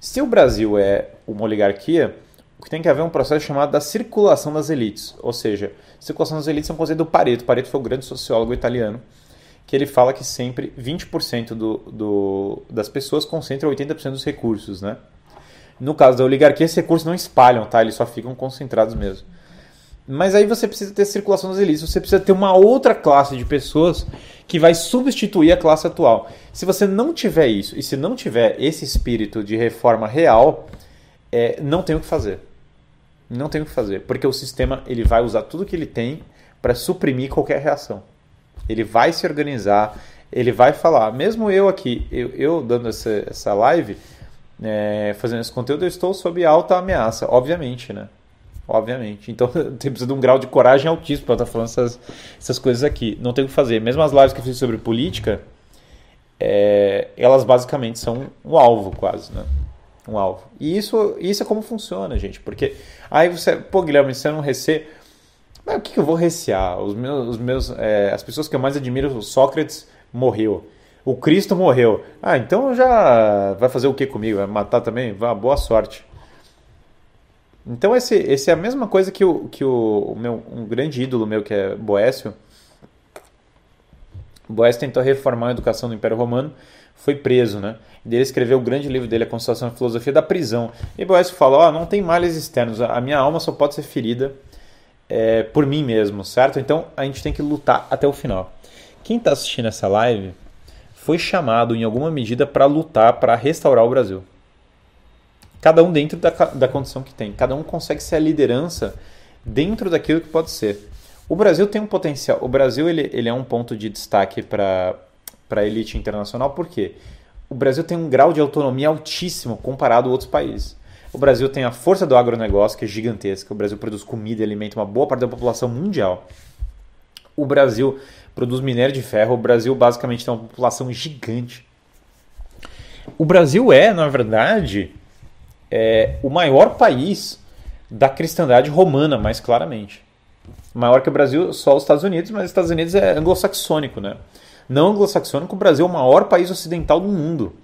Se o Brasil é uma oligarquia, o que tem que haver é um processo chamado da circulação das elites. Ou seja, circulação das elites é um conceito do Pareto. Pareto foi o grande sociólogo italiano que ele fala que sempre 20% do, do, das pessoas concentram 80% dos recursos, né? No caso da oligarquia, esses recursos não espalham, tá? Eles só ficam concentrados mesmo. Mas aí você precisa ter circulação das elites, você precisa ter uma outra classe de pessoas que vai substituir a classe atual. Se você não tiver isso, e se não tiver esse espírito de reforma real, é, não tem o que fazer. Não tem o que fazer, porque o sistema ele vai usar tudo que ele tem para suprimir qualquer reação. Ele vai se organizar, ele vai falar. Mesmo eu aqui, eu, eu dando essa, essa live, é, fazendo esse conteúdo, eu estou sob alta ameaça, obviamente, né? Obviamente. Então tem precisa de um grau de coragem altíssimo para estar falando essas, essas coisas aqui. Não tem o que fazer. Mesmo as lives que eu fiz sobre política, é, elas basicamente são um alvo, quase, né? Um alvo. E isso, isso é como funciona, gente. Porque aí você, pô, Guilherme, você não receia. Mas o que, que eu vou recear? Os meus, os meus, é, as pessoas que eu mais admiro, o Sócrates morreu. O Cristo morreu. Ah, então já vai fazer o que comigo? Vai matar também? Vá, boa sorte. Então esse, esse é a mesma coisa que o, que o, o meu, um grande ídolo meu, que é Boécio. Boécio tentou reformar a educação do Império Romano, foi preso, né? Ele escreveu o grande livro dele, A Constituição e Filosofia da Prisão. E Boécio falou, oh, não tem males externos, a minha alma só pode ser ferida é, por mim mesmo, certo? Então a gente tem que lutar até o final. Quem está assistindo essa live foi chamado em alguma medida para lutar para restaurar o Brasil. Cada um dentro da, da condição que tem. Cada um consegue ser a liderança dentro daquilo que pode ser. O Brasil tem um potencial. O Brasil ele, ele é um ponto de destaque para a elite internacional, por quê? O Brasil tem um grau de autonomia altíssimo comparado a outros países. O Brasil tem a força do agronegócio, que é gigantesca. O Brasil produz comida e alimenta uma boa parte da população mundial. O Brasil produz minério de ferro. O Brasil basicamente tem uma população gigante. O Brasil é, na verdade, é, o maior país da cristandade romana, mais claramente. Maior que o Brasil, só os Estados Unidos, mas os Estados Unidos é anglo-saxônico, né? Não anglo-saxônico, o Brasil é o maior país ocidental do mundo.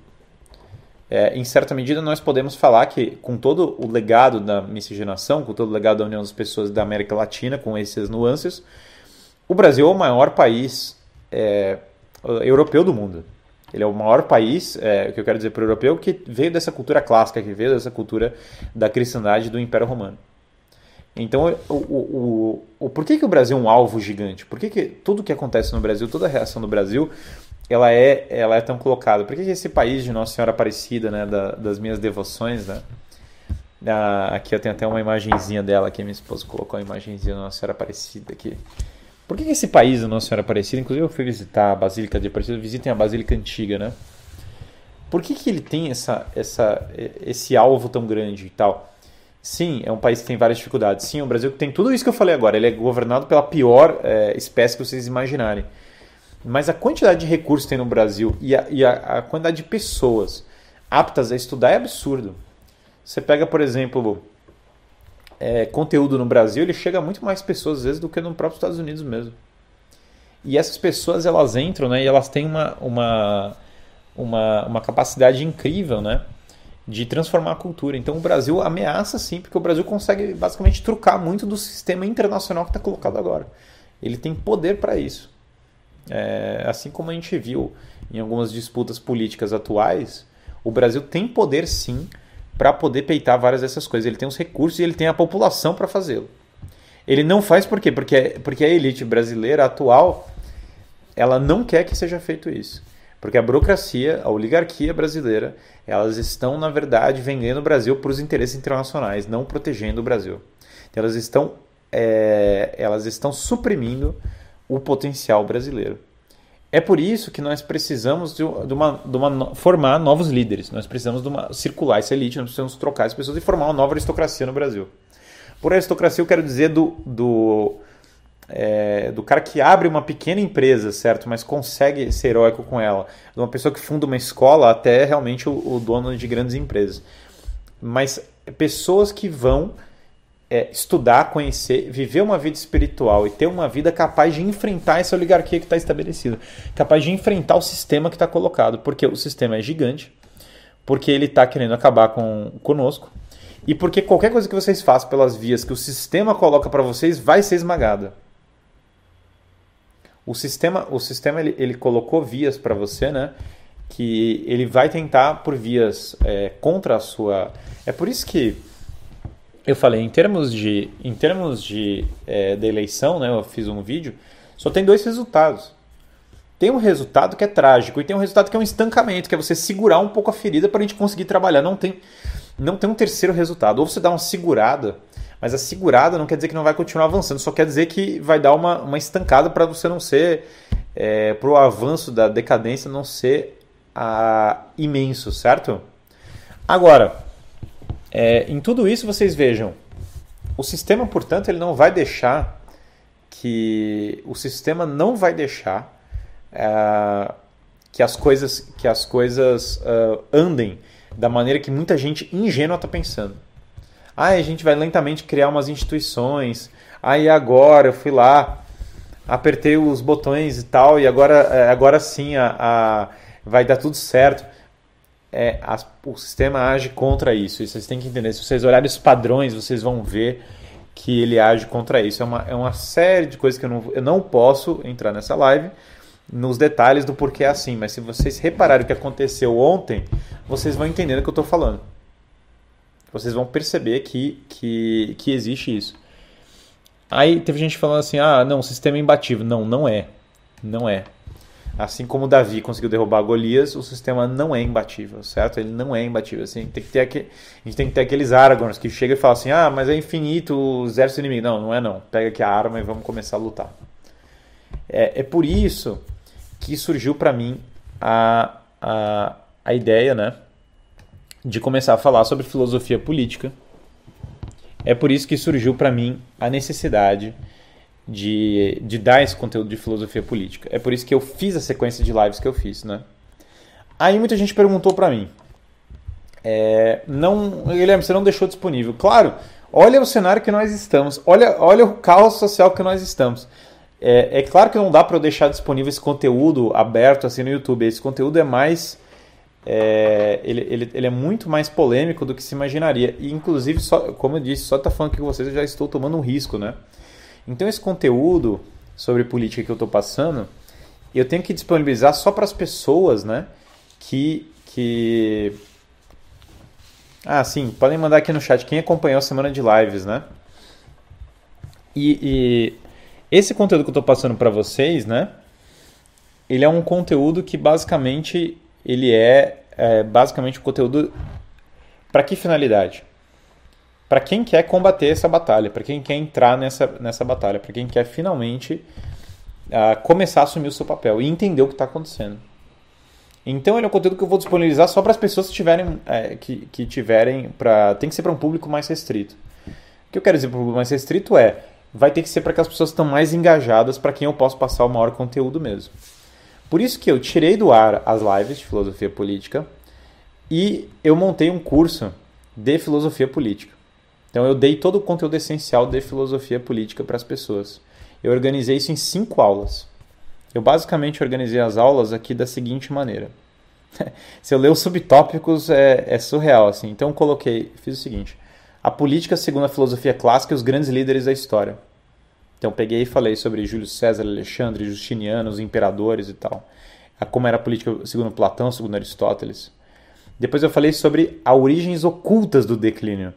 É, em certa medida, nós podemos falar que, com todo o legado da miscigenação, com todo o legado da união das pessoas da América Latina, com essas nuances, o Brasil é o maior país é, europeu do mundo. Ele é o maior país, é, o que eu quero dizer para o europeu, que veio dessa cultura clássica, que veio dessa cultura da cristandade do Império Romano. Então, o, o, o, por que, que o Brasil é um alvo gigante? Por que, que tudo que acontece no Brasil, toda a reação do Brasil, ela é, ela é tão colocada? Por que, que esse país de Nossa Senhora Aparecida, né, da, das minhas devoções, né? Ah, aqui eu tenho até uma imagenzinha dela, que minha esposa colocou a imagenzinha da Nossa Senhora Aparecida aqui. Por que, que esse país Nossa Senhora Aparecida, inclusive eu fui visitar a Basílica de Aparecida, visitem a Basílica Antiga, né? Por que, que ele tem essa, essa, esse alvo tão grande e tal? Sim, é um país que tem várias dificuldades. Sim, o Brasil tem tudo isso que eu falei agora. Ele é governado pela pior é, espécie que vocês imaginarem. Mas a quantidade de recursos que tem no Brasil e a, e a, a quantidade de pessoas aptas a estudar é absurdo. Você pega, por exemplo, é, conteúdo no Brasil, ele chega a muito mais pessoas às vezes do que no próprio Estados Unidos mesmo. E essas pessoas elas entram, né, e elas têm uma, uma, uma, uma capacidade incrível, né? de transformar a cultura. Então o Brasil ameaça sim, porque o Brasil consegue basicamente trucar muito do sistema internacional que está colocado agora. Ele tem poder para isso. É, assim como a gente viu em algumas disputas políticas atuais, o Brasil tem poder sim para poder peitar várias dessas coisas. Ele tem os recursos e ele tem a população para fazê-lo. Ele não faz por quê? Porque, porque a elite brasileira atual ela não quer que seja feito isso. Porque a burocracia, a oligarquia brasileira, elas estão, na verdade, vendendo o Brasil para os interesses internacionais, não protegendo o Brasil. Elas estão, é, elas estão suprimindo o potencial brasileiro. É por isso que nós precisamos de, uma, de uma, formar novos líderes. Nós precisamos de uma, circular essa elite, nós precisamos trocar as pessoas e formar uma nova aristocracia no Brasil. Por aristocracia, eu quero dizer do, do é, do cara que abre uma pequena empresa, certo? Mas consegue ser heróico com ela. De uma pessoa que funda uma escola até realmente o, o dono de grandes empresas. Mas pessoas que vão é, estudar, conhecer, viver uma vida espiritual e ter uma vida capaz de enfrentar essa oligarquia que está estabelecida, capaz de enfrentar o sistema que está colocado, porque o sistema é gigante, porque ele está querendo acabar com conosco e porque qualquer coisa que vocês façam pelas vias que o sistema coloca para vocês vai ser esmagada. O sistema, o sistema ele, ele colocou vias para você, né? Que ele vai tentar por vias é, contra a sua. É por isso que eu falei em termos de, em termos de, é, de eleição, né? Eu fiz um vídeo. Só tem dois resultados. Tem um resultado que é trágico e tem um resultado que é um estancamento, que é você segurar um pouco a ferida para a gente conseguir trabalhar. Não tem, não tem um terceiro resultado. Ou você dá uma segurada mas a segurada não quer dizer que não vai continuar avançando, só quer dizer que vai dar uma, uma estancada para você não ser, é, para o avanço da decadência não ser a, imenso, certo? Agora, é, em tudo isso vocês vejam, o sistema, portanto, ele não vai deixar que o sistema não vai deixar é, que as coisas que as coisas uh, andem da maneira que muita gente ingênua está pensando. Aí a gente vai lentamente criar umas instituições. Aí agora eu fui lá, apertei os botões e tal, e agora, é, agora sim a, a vai dar tudo certo. É, a, o sistema age contra isso. E vocês têm que entender. Se vocês olharem os padrões, vocês vão ver que ele age contra isso. É uma, é uma série de coisas que eu não, eu não posso entrar nessa live nos detalhes do porquê é assim. Mas se vocês repararem o que aconteceu ontem, vocês vão entender o que eu estou falando vocês vão perceber que, que, que existe isso. Aí teve gente falando assim: ah, não, sistema é imbatível. Não, não é. Não é. Assim como Davi conseguiu derrubar Golias, o sistema não é imbatível, certo? Ele não é imbatível. Assim, tem que ter a gente tem que ter aqueles Aragorns que chegam e falam assim: ah, mas é infinito o exército inimigo. Não, não é não. Pega aqui a arma e vamos começar a lutar. É, é por isso que surgiu para mim a, a, a ideia, né? De começar a falar sobre filosofia política. É por isso que surgiu para mim a necessidade de, de dar esse conteúdo de filosofia política. É por isso que eu fiz a sequência de lives que eu fiz, né? Aí muita gente perguntou para mim, é, não, Guilherme, você não deixou disponível. Claro, olha o cenário que nós estamos, olha, olha o caos social que nós estamos. É, é claro que não dá para eu deixar disponível esse conteúdo aberto assim no YouTube. Esse conteúdo é mais é, ele, ele, ele, é muito mais polêmico do que se imaginaria. E, inclusive, só, como eu disse, só tá falando aqui com vocês, eu já estou tomando um risco, né? Então esse conteúdo sobre política que eu estou passando, eu tenho que disponibilizar só para as pessoas, né? Que, que... Ah, sim, podem mandar aqui no chat quem acompanhou a semana de lives, né? E, e esse conteúdo que eu estou passando para vocês, né? Ele é um conteúdo que basicamente ele é, é basicamente um conteúdo para que finalidade? Para quem quer combater essa batalha, para quem quer entrar nessa, nessa batalha, para quem quer finalmente uh, começar a assumir o seu papel e entender o que está acontecendo. Então ele é um conteúdo que eu vou disponibilizar só para as pessoas que tiverem, é, que, que tiverem para tem que ser para um público mais restrito. O que eu quero dizer para um público mais restrito é vai ter que ser para aquelas pessoas que estão mais engajadas, para quem eu posso passar o maior conteúdo mesmo. Por isso que eu tirei do ar as lives de filosofia política e eu montei um curso de filosofia política. Então eu dei todo o conteúdo essencial de filosofia política para as pessoas. Eu organizei isso em cinco aulas. Eu basicamente organizei as aulas aqui da seguinte maneira. Se eu ler os subtópicos é, é surreal assim. Então eu coloquei, fiz o seguinte: a política segundo a filosofia clássica e os grandes líderes da história. Então peguei e falei sobre Júlio César, Alexandre, Justiniano, os imperadores e tal. Como era a política segundo Platão, segundo Aristóteles. Depois eu falei sobre as origens ocultas do declínio.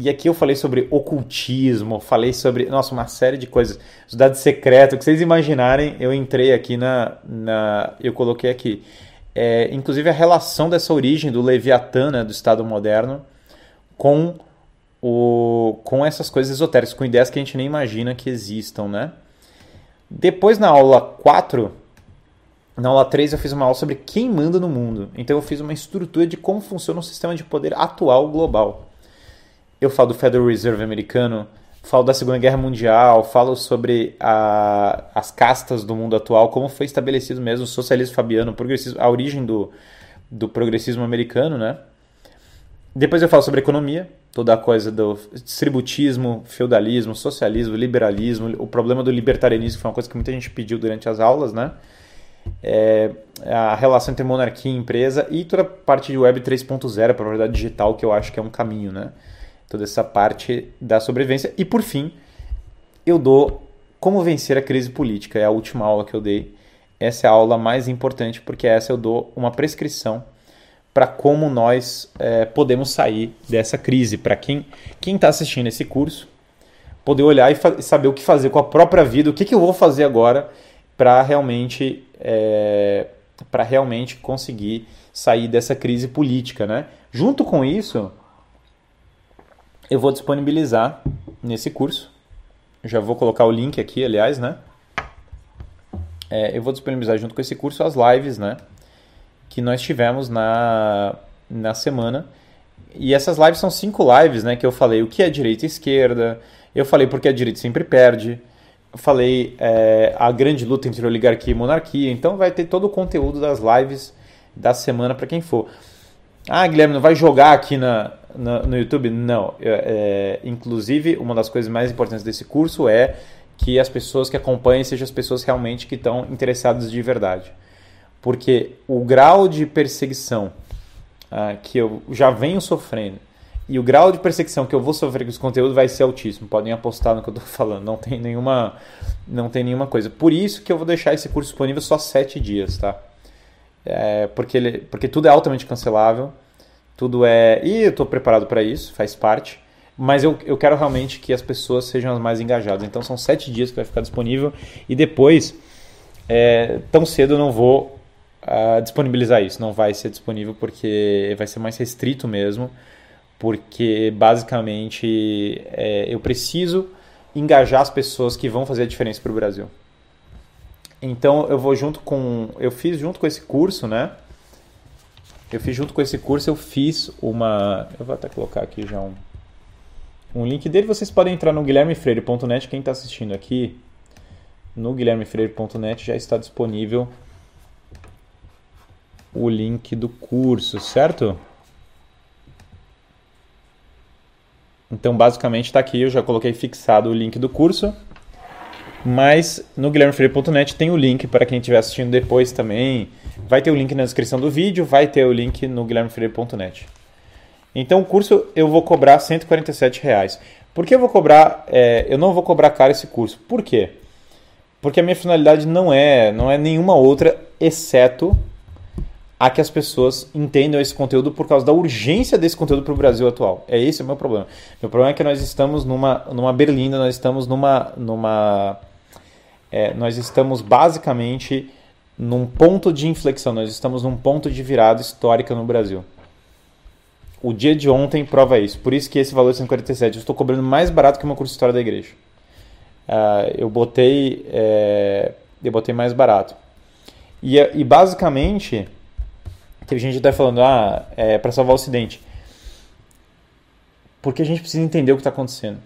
E aqui eu falei sobre ocultismo, falei sobre, nossa, uma série de coisas. Sociedade secreta, o que vocês imaginarem, eu entrei aqui na. na eu coloquei aqui. É, inclusive a relação dessa origem do Leviatã, né, do Estado moderno, com, o, com essas coisas esotéricas, com ideias que a gente nem imagina que existam, né? Depois, na aula 4, na aula 3, eu fiz uma aula sobre quem manda no mundo. Então, eu fiz uma estrutura de como funciona o sistema de poder atual global eu falo do Federal Reserve americano, falo da Segunda Guerra Mundial, falo sobre a, as castas do mundo atual, como foi estabelecido mesmo o socialismo fabiano, progressismo, a origem do, do progressismo americano, né? Depois eu falo sobre economia, toda a coisa do distributismo, feudalismo, socialismo, liberalismo, o problema do libertarianismo, que foi uma coisa que muita gente pediu durante as aulas, né? É, a relação entre monarquia e empresa e toda a parte de Web 3.0, a propriedade digital, que eu acho que é um caminho, né? Toda essa parte da sobrevivência. E por fim, eu dou como vencer a crise política. É a última aula que eu dei. Essa é a aula mais importante porque essa eu dou uma prescrição para como nós é, podemos sair dessa crise. Para quem está assistindo esse curso, poder olhar e saber o que fazer com a própria vida, o que, que eu vou fazer agora para realmente é, para realmente conseguir sair dessa crise política, né? Junto com isso, eu vou disponibilizar nesse curso. Já vou colocar o link aqui, aliás, né? É, eu vou disponibilizar junto com esse curso as lives, né? Que nós tivemos na, na semana. E essas lives são cinco lives, né? Que eu falei o que é direita e esquerda. Eu falei porque a direita sempre perde. Eu falei é, a grande luta entre oligarquia e monarquia. Então vai ter todo o conteúdo das lives da semana para quem for. Ah, Guilherme, não vai jogar aqui na, na no YouTube? Não. É, é, inclusive, uma das coisas mais importantes desse curso é que as pessoas que acompanhem sejam as pessoas realmente que estão interessadas de verdade. Porque o grau de perseguição ah, que eu já venho sofrendo e o grau de perseguição que eu vou sofrer com esse conteúdo vai ser altíssimo. Podem apostar no que eu estou falando. Não tem nenhuma, não tem nenhuma coisa. Por isso que eu vou deixar esse curso disponível só sete dias, tá? é, porque, ele, porque tudo é altamente cancelável, tudo é. E eu estou preparado para isso, faz parte. Mas eu, eu quero realmente que as pessoas sejam as mais engajadas. Então são sete dias que vai ficar disponível. E depois, é, tão cedo eu não vou uh, disponibilizar isso. Não vai ser disponível porque vai ser mais restrito mesmo, porque basicamente é, eu preciso engajar as pessoas que vão fazer a diferença para o Brasil. Então eu vou junto com, eu fiz junto com esse curso, né? Eu fiz junto com esse curso, eu fiz uma, eu vou até colocar aqui já um, um link dele. Vocês podem entrar no guilhermefreire.net. Quem está assistindo aqui no guilhermefreire.net já está disponível o link do curso, certo? Então, basicamente está aqui, eu já coloquei fixado o link do curso. Mas no guilhermefreire.net tem o link para quem estiver assistindo depois também. Vai ter o link na descrição do vídeo, vai ter o link no guilhermefreire.net. Então o curso eu vou cobrar 147 reais. Por que eu vou cobrar? É, eu não vou cobrar caro esse curso. Por quê? Porque a minha finalidade não é, não é nenhuma outra, exceto a que as pessoas entendam esse conteúdo por causa da urgência desse conteúdo para o Brasil atual. É esse o meu problema. Meu problema é que nós estamos numa, numa berlinda, nós estamos numa. numa é, nós estamos basicamente num ponto de inflexão, nós estamos num ponto de virada histórica no Brasil. O dia de ontem prova isso. Por isso que esse valor é 147. Eu estou cobrando mais barato que uma curso de História da Igreja. Uh, eu botei é, eu botei mais barato. E, e basicamente Teve gente até falando, ah, é para salvar o Ocidente. Porque a gente precisa entender o que está acontecendo.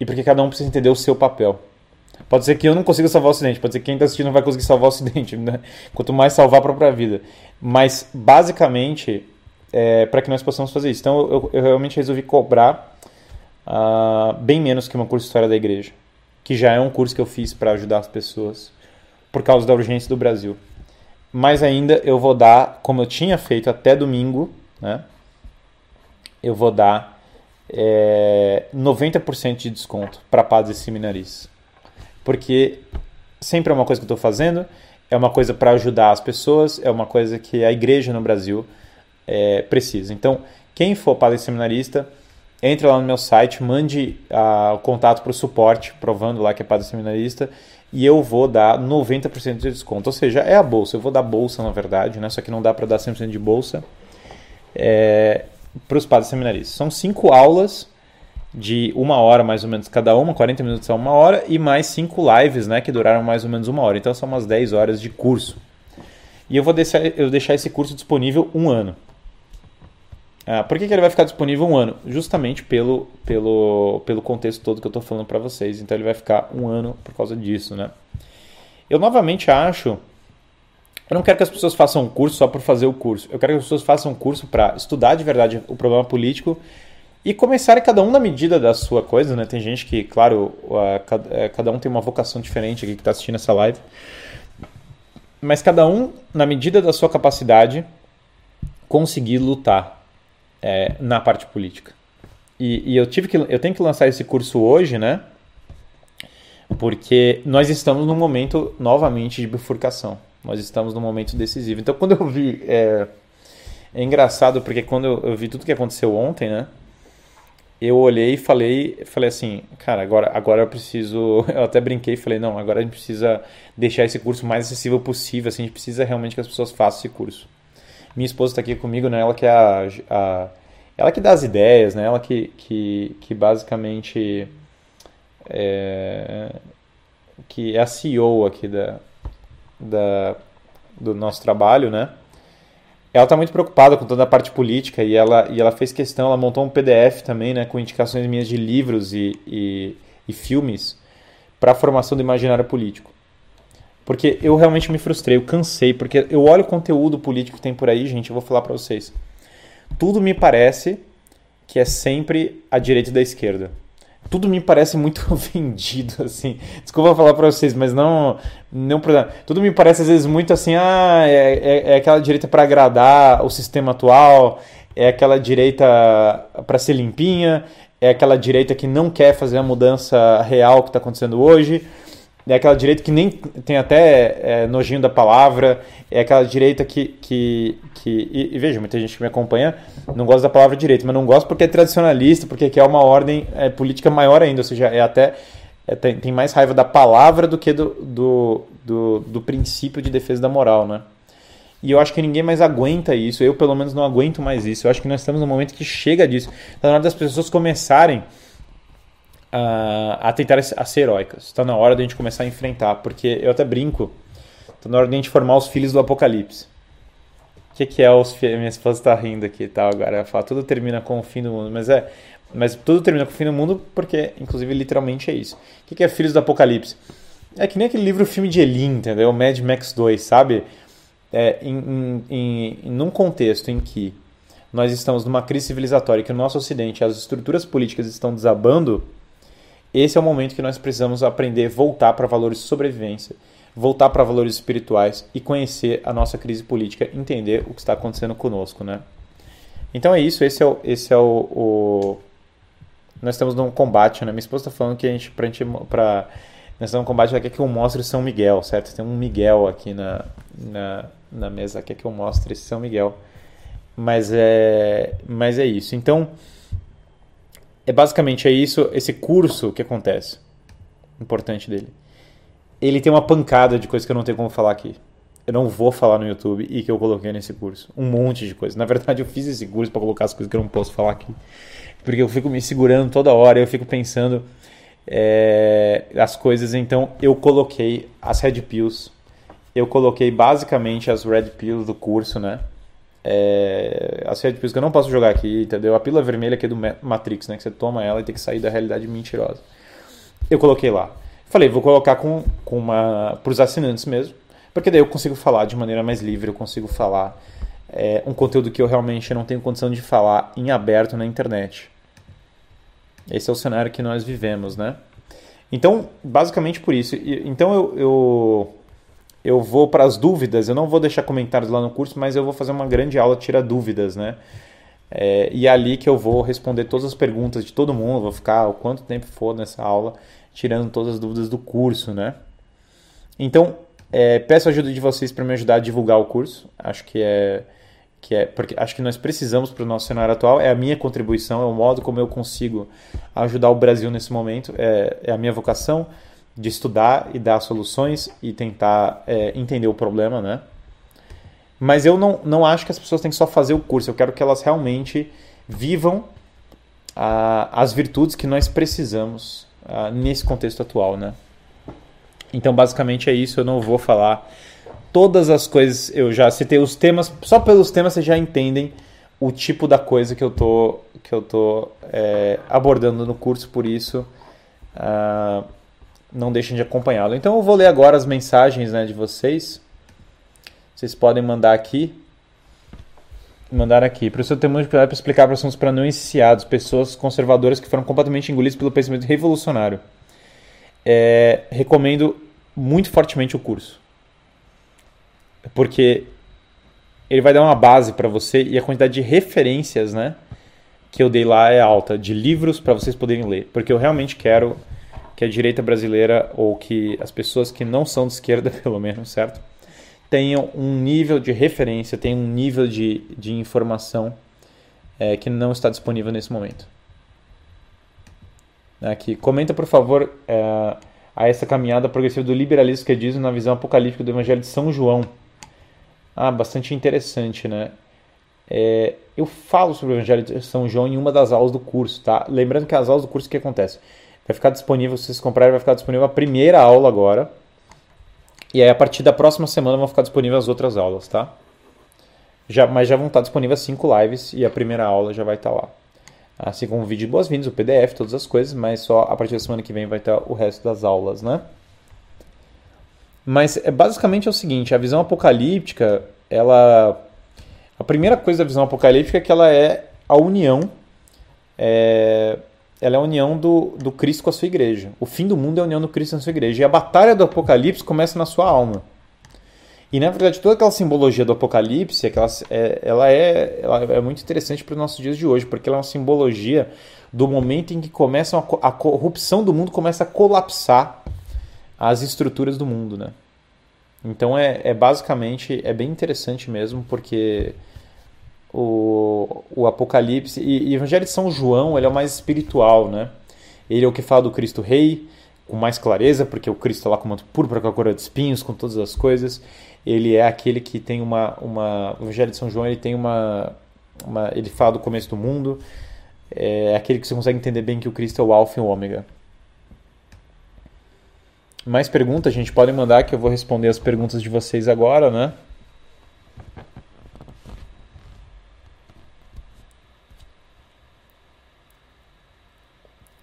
E porque cada um precisa entender o seu papel. Pode ser que eu não consiga salvar o Ocidente, pode ser que quem está assistindo não vai conseguir salvar o Ocidente. Né? Quanto mais salvar a própria vida. Mas, basicamente, é, para que nós possamos fazer isso. Então, eu, eu realmente resolvi cobrar uh, bem menos que uma curso de História da Igreja. Que já é um curso que eu fiz para ajudar as pessoas por causa da urgência do Brasil mas ainda eu vou dar, como eu tinha feito até domingo, né? Eu vou dar é, 90% de desconto para padres e seminaristas. Porque sempre é uma coisa que eu estou fazendo, é uma coisa para ajudar as pessoas, é uma coisa que a igreja no Brasil é, precisa. Então, quem for padre seminarista, entre lá no meu site, mande ah, o contato para o suporte, provando lá que é padre seminarista, e eu vou dar 90% de desconto. Ou seja, é a bolsa. Eu vou dar bolsa, na verdade, né? só que não dá para dar 100% de bolsa é, para os padres seminaristas. São cinco aulas de uma hora mais ou menos cada uma, 40 minutos a uma hora, e mais cinco lives né, que duraram mais ou menos uma hora. Então são umas 10 horas de curso. E eu vou deixar, eu deixar esse curso disponível um ano. Ah, por que, que ele vai ficar disponível um ano? Justamente pelo, pelo, pelo contexto todo que eu estou falando para vocês. Então ele vai ficar um ano por causa disso, né? Eu novamente acho. Eu não quero que as pessoas façam um curso só por fazer o curso. Eu quero que as pessoas façam um curso para estudar de verdade o problema político e começarem cada um na medida da sua coisa, né? Tem gente que, claro, é, cada um tem uma vocação diferente aqui que está assistindo essa live. Mas cada um, na medida da sua capacidade, conseguir lutar é, na parte política. E, e, eu tive que eu tenho que lançar esse curso hoje, né? Porque nós estamos num momento novamente de bifurcação. Nós estamos num momento decisivo. Então, quando eu vi é, é engraçado porque quando eu, vi tudo que aconteceu ontem, né? Eu olhei e falei, falei assim, cara, agora, agora eu preciso. Eu até brinquei e falei, não, agora a gente precisa deixar esse curso mais acessível possível. Assim, a gente precisa realmente que as pessoas façam esse curso. Minha esposa está aqui comigo, né? Ela que é a, a, ela que dá as ideias, né? Ela que, que, que basicamente é, que é a CEO aqui da, da, do nosso trabalho, né? Ela está muito preocupada com toda a parte política e ela, e ela fez questão, ela montou um PDF também, né, com indicações minhas de livros e, e, e filmes para a formação do imaginário político. Porque eu realmente me frustrei, eu cansei, porque eu olho o conteúdo político que tem por aí, gente, eu vou falar para vocês. Tudo me parece que é sempre a direita e da esquerda. Tudo me parece muito vendido, assim. Desculpa falar para vocês, mas não, não. Tudo me parece às vezes muito assim, ah, é, é, é aquela direita para agradar o sistema atual, é aquela direita para ser limpinha, é aquela direita que não quer fazer a mudança real que está acontecendo hoje é aquela direita que nem tem até é, nojinho da palavra, é aquela direita que. que, que e, e, veja, muita gente que me acompanha não gosta da palavra direita, mas não gosta porque é tradicionalista, porque quer uma ordem é, política maior ainda, ou seja, é até é, tem, tem, mais raiva da palavra do que do, do, do, do princípio de defesa da moral, né? E eu acho que ninguém mais aguenta isso. Eu, pelo menos, não aguento mais isso. Eu acho que nós estamos num momento que chega disso. Está na hora das pessoas começarem a, a tentar a ser heróicas. Está na hora de a gente começar a enfrentar. Porque eu até brinco. Está na hora de a gente formar os filhos do apocalipse. O que, que é os filhos? Minha esposa está rindo aqui e tal. Agora ela fala, tudo termina com o fim do mundo. Mas é. Mas tudo termina com o fim do mundo porque, inclusive, literalmente é isso. O que, que é Filhos do Apocalipse? É que nem aquele livro filme de Eli, entendeu? Mad Max 2, sabe? é, em, em, em num contexto em que nós estamos numa crise civilizatória, que o nosso Ocidente, as estruturas políticas estão desabando, esse é o momento que nós precisamos aprender a voltar para valores de sobrevivência, voltar para valores espirituais e conhecer a nossa crise política, entender o que está acontecendo conosco, né? Então é isso, esse é o, esse é o, o... nós estamos num combate, né? Minha esposa está falando que a gente para nós estamos num combate ela quer que eu mostre São Miguel, certo? Tem um Miguel aqui na, na na mesa quer que eu mostre São Miguel. Mas é, mas é isso. Então, é basicamente é isso, esse curso que acontece. Importante dele. Ele tem uma pancada de coisas que eu não tenho como falar aqui. Eu não vou falar no YouTube e que eu coloquei nesse curso. Um monte de coisas. Na verdade, eu fiz esse curso para colocar as coisas que eu não posso falar aqui. Porque eu fico me segurando toda hora, eu fico pensando é, as coisas. Então, eu coloquei as Red Pills eu coloquei basicamente as red pills do curso, né? É, as red pills que eu não posso jogar aqui, entendeu? A pílula vermelha aqui é do Matrix, né? Que você toma ela e tem que sair da realidade mentirosa. Eu coloquei lá. Falei, vou colocar com, com uma os assinantes mesmo, porque daí eu consigo falar de maneira mais livre, eu consigo falar é, um conteúdo que eu realmente não tenho condição de falar em aberto na internet. Esse é o cenário que nós vivemos, né? Então, basicamente por isso. Então eu, eu eu vou para as dúvidas, eu não vou deixar comentários lá no curso, mas eu vou fazer uma grande aula tira dúvidas, né? É, e é ali que eu vou responder todas as perguntas de todo mundo, vou ficar o quanto tempo for nessa aula tirando todas as dúvidas do curso, né? Então, é, peço a ajuda de vocês para me ajudar a divulgar o curso. Acho que é que é porque acho que nós precisamos para o nosso cenário atual. É a minha contribuição, é o modo como eu consigo ajudar o Brasil nesse momento, é, é a minha vocação de estudar e dar soluções e tentar é, entender o problema, né? Mas eu não, não acho que as pessoas têm que só fazer o curso, eu quero que elas realmente vivam ah, as virtudes que nós precisamos ah, nesse contexto atual, né? Então, basicamente é isso, eu não vou falar todas as coisas, eu já citei os temas, só pelos temas vocês já entendem o tipo da coisa que eu tô, que eu tô é, abordando no curso, por isso... Uh, não deixem de acompanhá-lo. Então eu vou ler agora as mensagens né, de vocês. Vocês podem mandar aqui. Mandar aqui. Professor, tem muito para explicar para assuntos para não iniciados, pessoas conservadoras que foram completamente engolidas pelo pensamento revolucionário. É, recomendo muito fortemente o curso. Porque ele vai dar uma base para você e a quantidade de referências né, que eu dei lá é alta, de livros para vocês poderem ler. Porque eu realmente quero que a direita brasileira, ou que as pessoas que não são de esquerda, pelo menos, certo? Tenham um nível de referência, tenham um nível de, de informação é, que não está disponível nesse momento. Aqui, comenta, por favor, é, a essa caminhada progressiva do liberalismo que diz na visão apocalíptica do Evangelho de São João. Ah, bastante interessante, né? É, eu falo sobre o Evangelho de São João em uma das aulas do curso, tá? Lembrando que as aulas do curso, o que acontece? Vai ficar disponível, se vocês comprarem, vai ficar disponível a primeira aula agora. E aí, a partir da próxima semana, vão ficar disponíveis as outras aulas, tá? Já, mas já vão estar disponíveis cinco lives e a primeira aula já vai estar lá. Assim como o vídeo de boas-vindas, o PDF, todas as coisas, mas só a partir da semana que vem vai estar o resto das aulas, né? Mas é, basicamente é o seguinte, a visão apocalíptica, ela... A primeira coisa da visão apocalíptica é que ela é a união é, ela é a união do, do Cristo com a sua igreja. O fim do mundo é a união do Cristo com a sua igreja. E a batalha do Apocalipse começa na sua alma. E na verdade, toda aquela simbologia do Apocalipse, aquela, é, ela, é, ela é muito interessante para os nossos dias de hoje, porque ela é uma simbologia do momento em que começa a, a corrupção do mundo começa a colapsar as estruturas do mundo, né? Então é, é basicamente é bem interessante mesmo, porque o, o Apocalipse. E, e o Evangelho de São João ele é o mais espiritual, né? Ele é o que fala do Cristo Rei, com mais clareza, porque o Cristo está lá com manto púrpura, com a coroa de espinhos, com todas as coisas. Ele é aquele que tem uma, uma o Evangelho de São João ele tem uma, uma ele fala do começo do mundo, é aquele que você consegue entender bem que o Cristo é o Alfa e o Ômega. Mais perguntas, gente, podem mandar que eu vou responder as perguntas de vocês agora, né?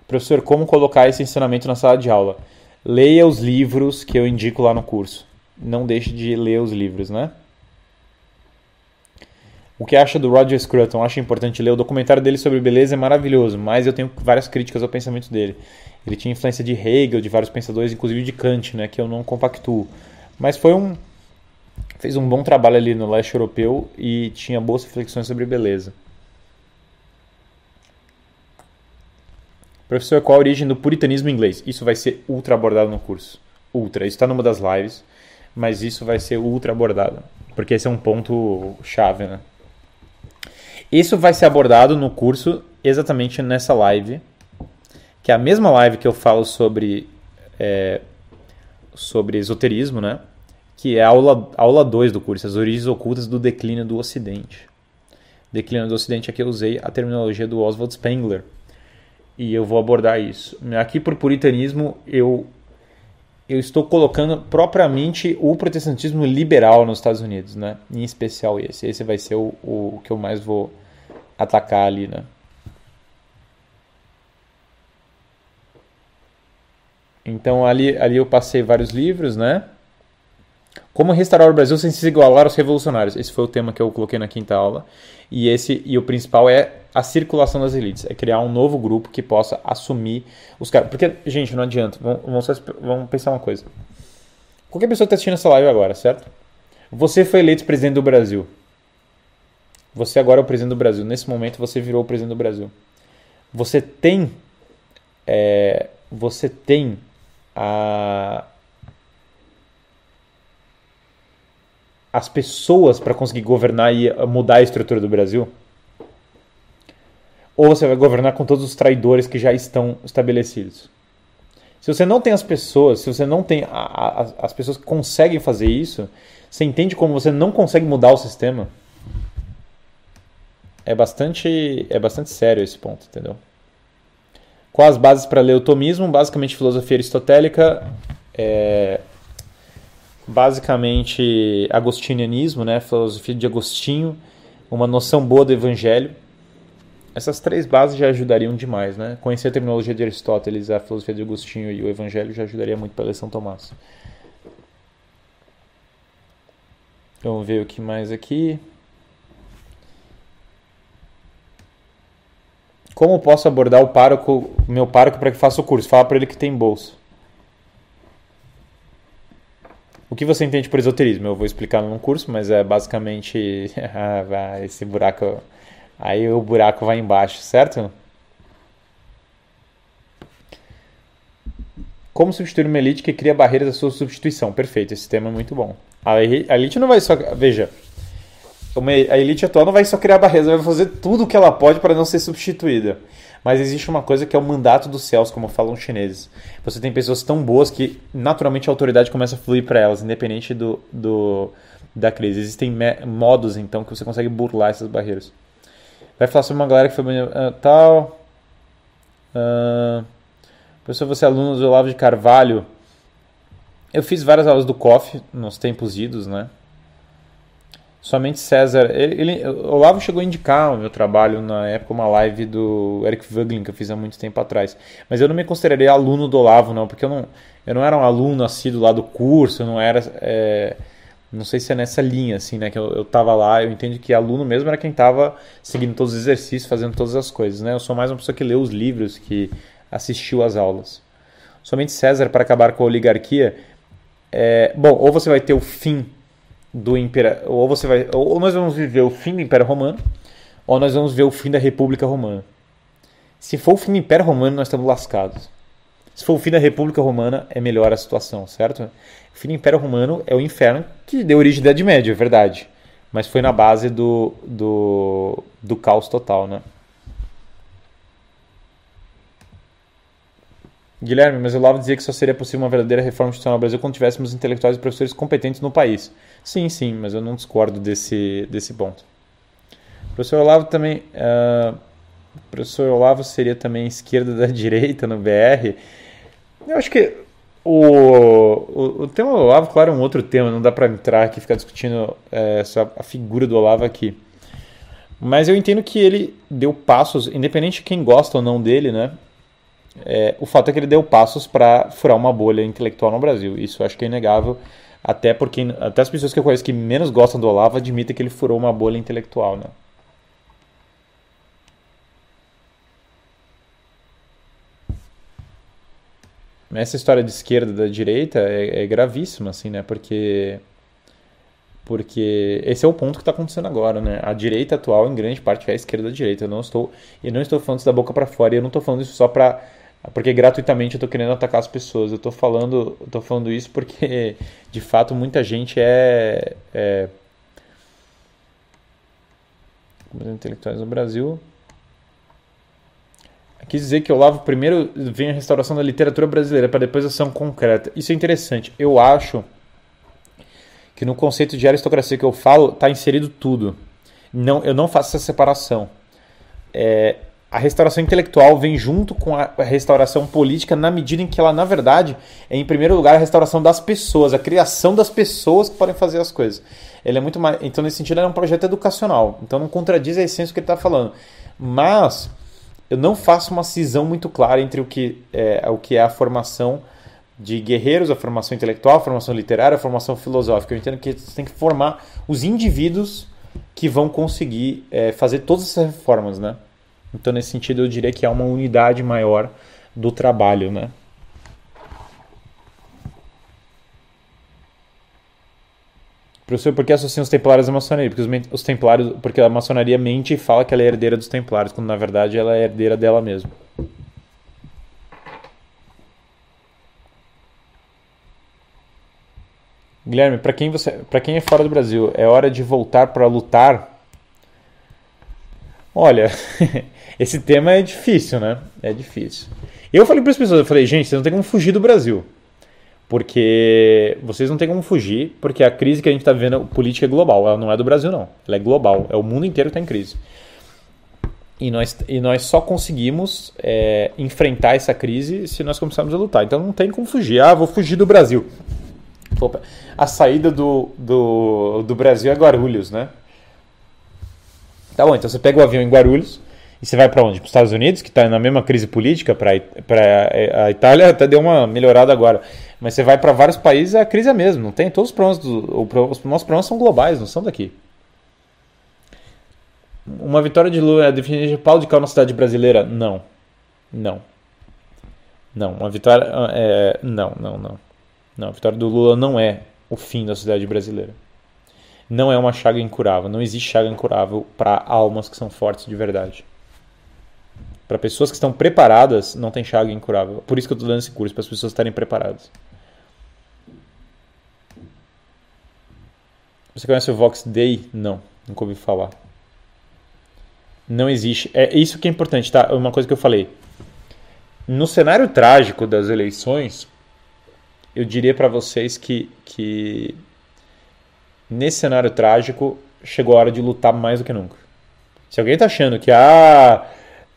Professor, como colocar esse ensinamento na sala de aula? Leia os livros que eu indico lá no curso. Não deixe de ler os livros, né? O que acha do Roger Scruton? Acho importante ler. O documentário dele sobre beleza é maravilhoso, mas eu tenho várias críticas ao pensamento dele. Ele tinha influência de Hegel, de vários pensadores, inclusive de Kant, né, que eu não compactuo. Mas foi um fez um bom trabalho ali no leste europeu e tinha boas reflexões sobre beleza. Professor, qual a origem do puritanismo inglês? Isso vai ser ultra abordado no curso. Ultra. Isso está numa das lives, mas isso vai ser ultra abordado. Porque esse é um ponto chave, né? Isso vai ser abordado no curso exatamente nessa live, que é a mesma live que eu falo sobre, é, sobre esoterismo, né? Que é a aula 2 aula dois do curso, as origens ocultas do declínio do Ocidente. Declínio do Ocidente, aqui eu usei a terminologia do Oswald Spengler e eu vou abordar isso. Aqui por puritanismo eu eu estou colocando propriamente o protestantismo liberal nos Estados Unidos, né? Em especial esse. Esse vai ser o, o que eu mais vou atacar ali, né? Então ali, ali eu passei vários livros, né? Como restaurar o Brasil sem se igualar aos revolucionários. Esse foi o tema que eu coloquei na quinta aula. E esse e o principal é a circulação das elites, é criar um novo grupo que possa assumir os caras. Porque, gente, não adianta. Vamos, vamos pensar uma coisa. Qualquer pessoa que está assistindo essa live agora, certo? Você foi eleito presidente do Brasil. Você agora é o presidente do Brasil. Nesse momento você virou o presidente do Brasil. Você tem. É, você tem a. As pessoas para conseguir governar e mudar a estrutura do Brasil? ou você vai governar com todos os traidores que já estão estabelecidos. Se você não tem as pessoas, se você não tem a, a, as pessoas que conseguem fazer isso, você entende como você não consegue mudar o sistema? É bastante, é bastante sério esse ponto, entendeu? Quais as bases para ler o tomismo? Basicamente filosofia aristotélica, é, basicamente agostinianismo, né? filosofia de Agostinho, uma noção boa do evangelho essas três bases já ajudariam demais, né? Conhecer a terminologia de Aristóteles, a filosofia de Agostinho e o Evangelho já ajudaria muito para ler São Tomás. Vamos ver o que mais aqui. Como posso abordar o pároco, meu pároco para que faça o curso? Fala para ele que tem bolsa. O que você entende por esoterismo? Eu vou explicar no curso, mas é basicamente ah, esse buraco Aí o buraco vai embaixo, certo? Como substituir uma elite que cria barreiras à sua substituição? Perfeito, esse tema é muito bom. A elite não vai só. Veja, a elite atual não vai só criar barreiras, ela vai fazer tudo o que ela pode para não ser substituída. Mas existe uma coisa que é o mandato dos céus, como falam os chineses. Você tem pessoas tão boas que naturalmente a autoridade começa a fluir para elas, independente do, do, da crise. Existem modos, então, que você consegue burlar essas barreiras. Vai falar sobre uma galera que foi uh, tal. Uh, professor, você é aluno do Olavo de Carvalho. Eu fiz várias aulas do COF nos tempos idos, né? Somente César. Ele, ele, o Olavo chegou a indicar o meu trabalho na época, uma live do Eric Vuglin que eu fiz há muito tempo atrás. Mas eu não me consideraria aluno do Olavo, não, porque eu não, eu não era um aluno assíduo lá do curso, eu não era. É, não sei se é nessa linha, assim, né? Que eu, eu tava lá, eu entendo que aluno mesmo era quem tava seguindo todos os exercícios, fazendo todas as coisas, né? Eu sou mais uma pessoa que leu os livros, que assistiu às aulas. Somente César para acabar com a oligarquia. É, bom, ou você vai ter o fim do império, ou você vai, ou nós vamos viver o fim do Império Romano, ou nós vamos ver o fim da República Romana. Se for o fim do Império Romano, nós estamos lascados. Se for o fim da República Romana, é melhor a situação, certo? O fim do Império Romano é o inferno que deu origem à Idade Média, é verdade. Mas foi na base do, do, do caos total, né? Guilherme, mas o Olavo dizia que só seria possível uma verdadeira reforma institucional no Brasil quando tivéssemos intelectuais e professores competentes no país. Sim, sim, mas eu não discordo desse, desse ponto. O professor Olavo também. Uh, professor Olavo seria também esquerda da direita no BR. Eu acho que o, o, o tema do Olavo, claro, é um outro tema, não dá para entrar aqui e ficar discutindo é, a figura do Olavo aqui. Mas eu entendo que ele deu passos, independente de quem gosta ou não dele, né? É, o fato é que ele deu passos para furar uma bolha intelectual no Brasil. Isso acho que é inegável, até porque até as pessoas que eu conheço que menos gostam do Olavo admitem que ele furou uma bolha intelectual, né? Essa história de esquerda da direita é, é gravíssima, assim, né? Porque porque esse é o ponto que está acontecendo agora, né? A direita atual, em grande parte, é a esquerda da direita. Eu não estou, e não estou falando isso da boca para fora. E eu não estou falando isso só para porque gratuitamente eu estou querendo atacar as pessoas. Eu estou falando, eu tô falando isso porque, de fato, muita gente é, é intelectuais no Brasil. Quis dizer que Olavo primeiro vem a restauração da literatura brasileira para depois ação concreta. Isso é interessante. Eu acho que no conceito de aristocracia que eu falo está inserido tudo. Não, eu não faço essa separação. É, a restauração intelectual vem junto com a restauração política na medida em que ela, na verdade, é em primeiro lugar a restauração das pessoas, a criação das pessoas que podem fazer as coisas. Ele é muito mais, então nesse sentido é um projeto educacional. Então não contradiz a essência do que ele está falando. Mas eu não faço uma cisão muito clara entre o que é, o que é a formação de guerreiros, a formação intelectual, a formação literária, a formação filosófica. Eu entendo que você tem que formar os indivíduos que vão conseguir é, fazer todas essas reformas, né? Então, nesse sentido, eu diria que há uma unidade maior do trabalho, né? Professor, por que associam os templários à maçonaria? Porque os, os templários, porque a maçonaria mente e fala que ela é herdeira dos templários, quando na verdade ela é herdeira dela mesma. Guilherme, para quem você, para quem é fora do Brasil, é hora de voltar para lutar? Olha, esse tema é difícil, né? É difícil. Eu falei para as pessoas, eu falei, gente, vocês não tem como fugir do Brasil. Porque vocês não tem como fugir, porque a crise que a gente está vivendo política é global, ela não é do Brasil, não. Ela é global, é o mundo inteiro que está em crise. E nós, e nós só conseguimos é, enfrentar essa crise se nós começarmos a lutar. Então não tem como fugir. Ah, vou fugir do Brasil. Opa, a saída do, do, do Brasil é Guarulhos, né? Tá bom, então você pega o avião em Guarulhos e você vai para onde? Para os Estados Unidos, que está na mesma crise política, para a Itália até deu uma melhorada agora. Mas você vai para vários países, a crise é a mesma. Não tem todos os problemas. Do, os nossos problemas são globais, não são daqui. Uma vitória de Lula é definida de pau de cal na cidade brasileira? Não. Não. Não. Uma vitória. É, não, não, não. Não, a vitória do Lula não é o fim da sociedade brasileira. Não é uma chaga incurável. Não existe chaga incurável para almas que são fortes de verdade. Para pessoas que estão preparadas, não tem chaga incurável. Por isso que eu estou dando esse curso, para as pessoas estarem preparadas. Você conhece o Vox Day? Não, nunca ouvi falar. Não existe. É isso que é importante, tá? Uma coisa que eu falei. No cenário trágico das eleições, eu diria para vocês que, que nesse cenário trágico chegou a hora de lutar mais do que nunca. Se alguém está achando que ah,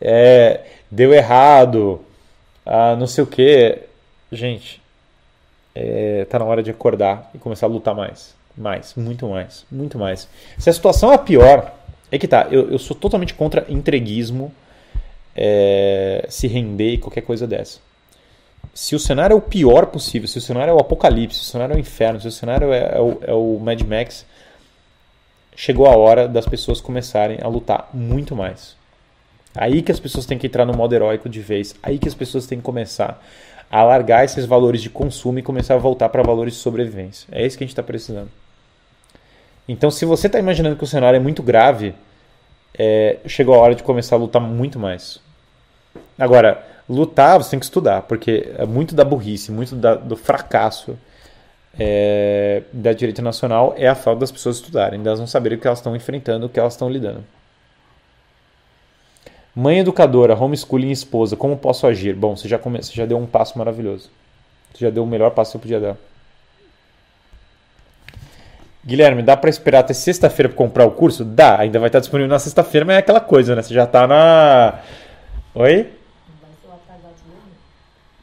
é, deu errado, ah, não sei o que, gente, é, tá na hora de acordar e começar a lutar mais, mais, muito mais, muito mais. Se a situação é pior, é que tá. Eu, eu sou totalmente contra entreguismo, é, se render e qualquer coisa dessa se o cenário é o pior possível, se o cenário é o apocalipse, se o cenário é o inferno, se o cenário é, é, o, é o Mad Max, chegou a hora das pessoas começarem a lutar muito mais. Aí que as pessoas têm que entrar no modo heróico de vez. Aí que as pessoas têm que começar a largar esses valores de consumo e começar a voltar para valores de sobrevivência. É isso que a gente está precisando. Então, se você está imaginando que o cenário é muito grave, é, chegou a hora de começar a lutar muito mais. Agora, lutar, você tem que estudar, porque é muito da burrice, muito da, do fracasso é, da direita nacional é a falta das pessoas estudarem, delas não saberem o que elas estão enfrentando, o que elas estão lidando. Mãe educadora, homeschooling esposa, como posso agir? Bom, você já, come... você já deu um passo maravilhoso. Você já deu o melhor passo que você podia dar. Guilherme, dá para esperar até sexta-feira para comprar o curso? Dá, ainda vai estar disponível na sexta-feira, mas é aquela coisa, né? Você já tá na. Oi?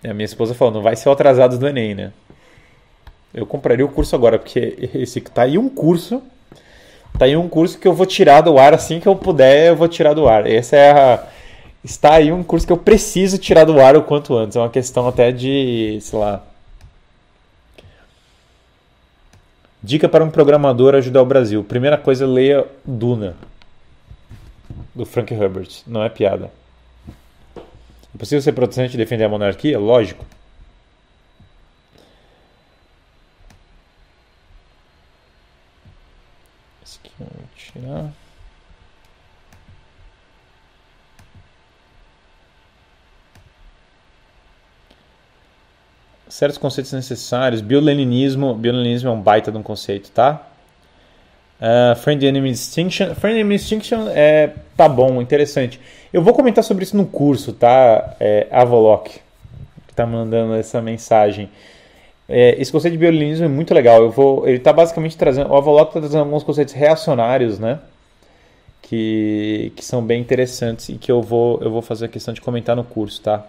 É, a minha esposa falou, não vai ser o atrasado do Enem, né? Eu compraria o curso agora, porque esse tá aí um curso. Tá aí um curso que eu vou tirar do ar assim que eu puder, eu vou tirar do ar. Essa é a. Está aí um curso que eu preciso tirar do ar o quanto antes. É uma questão até de, sei lá. Dica para um programador ajudar o Brasil. Primeira coisa, leia Duna. Do Frank Herbert. Não é piada. É possível ser protestante e defender a monarquia? Lógico. Esse aqui eu vou tirar. certos conceitos necessários. Bioleninismo, bioleninismo é um baita de um conceito, tá? Uh, friend Enemy Distinction. Friend Enemy Distinction é tá bom, interessante. Eu vou comentar sobre isso no curso, tá? É, Avolok, que tá mandando essa mensagem. É, esse conceito de biolinismo é muito legal. Eu vou, ele está basicamente trazendo, o Avolok está trazendo alguns conceitos reacionários, né? Que, que são bem interessantes e que eu vou, eu vou fazer a questão de comentar no curso, tá?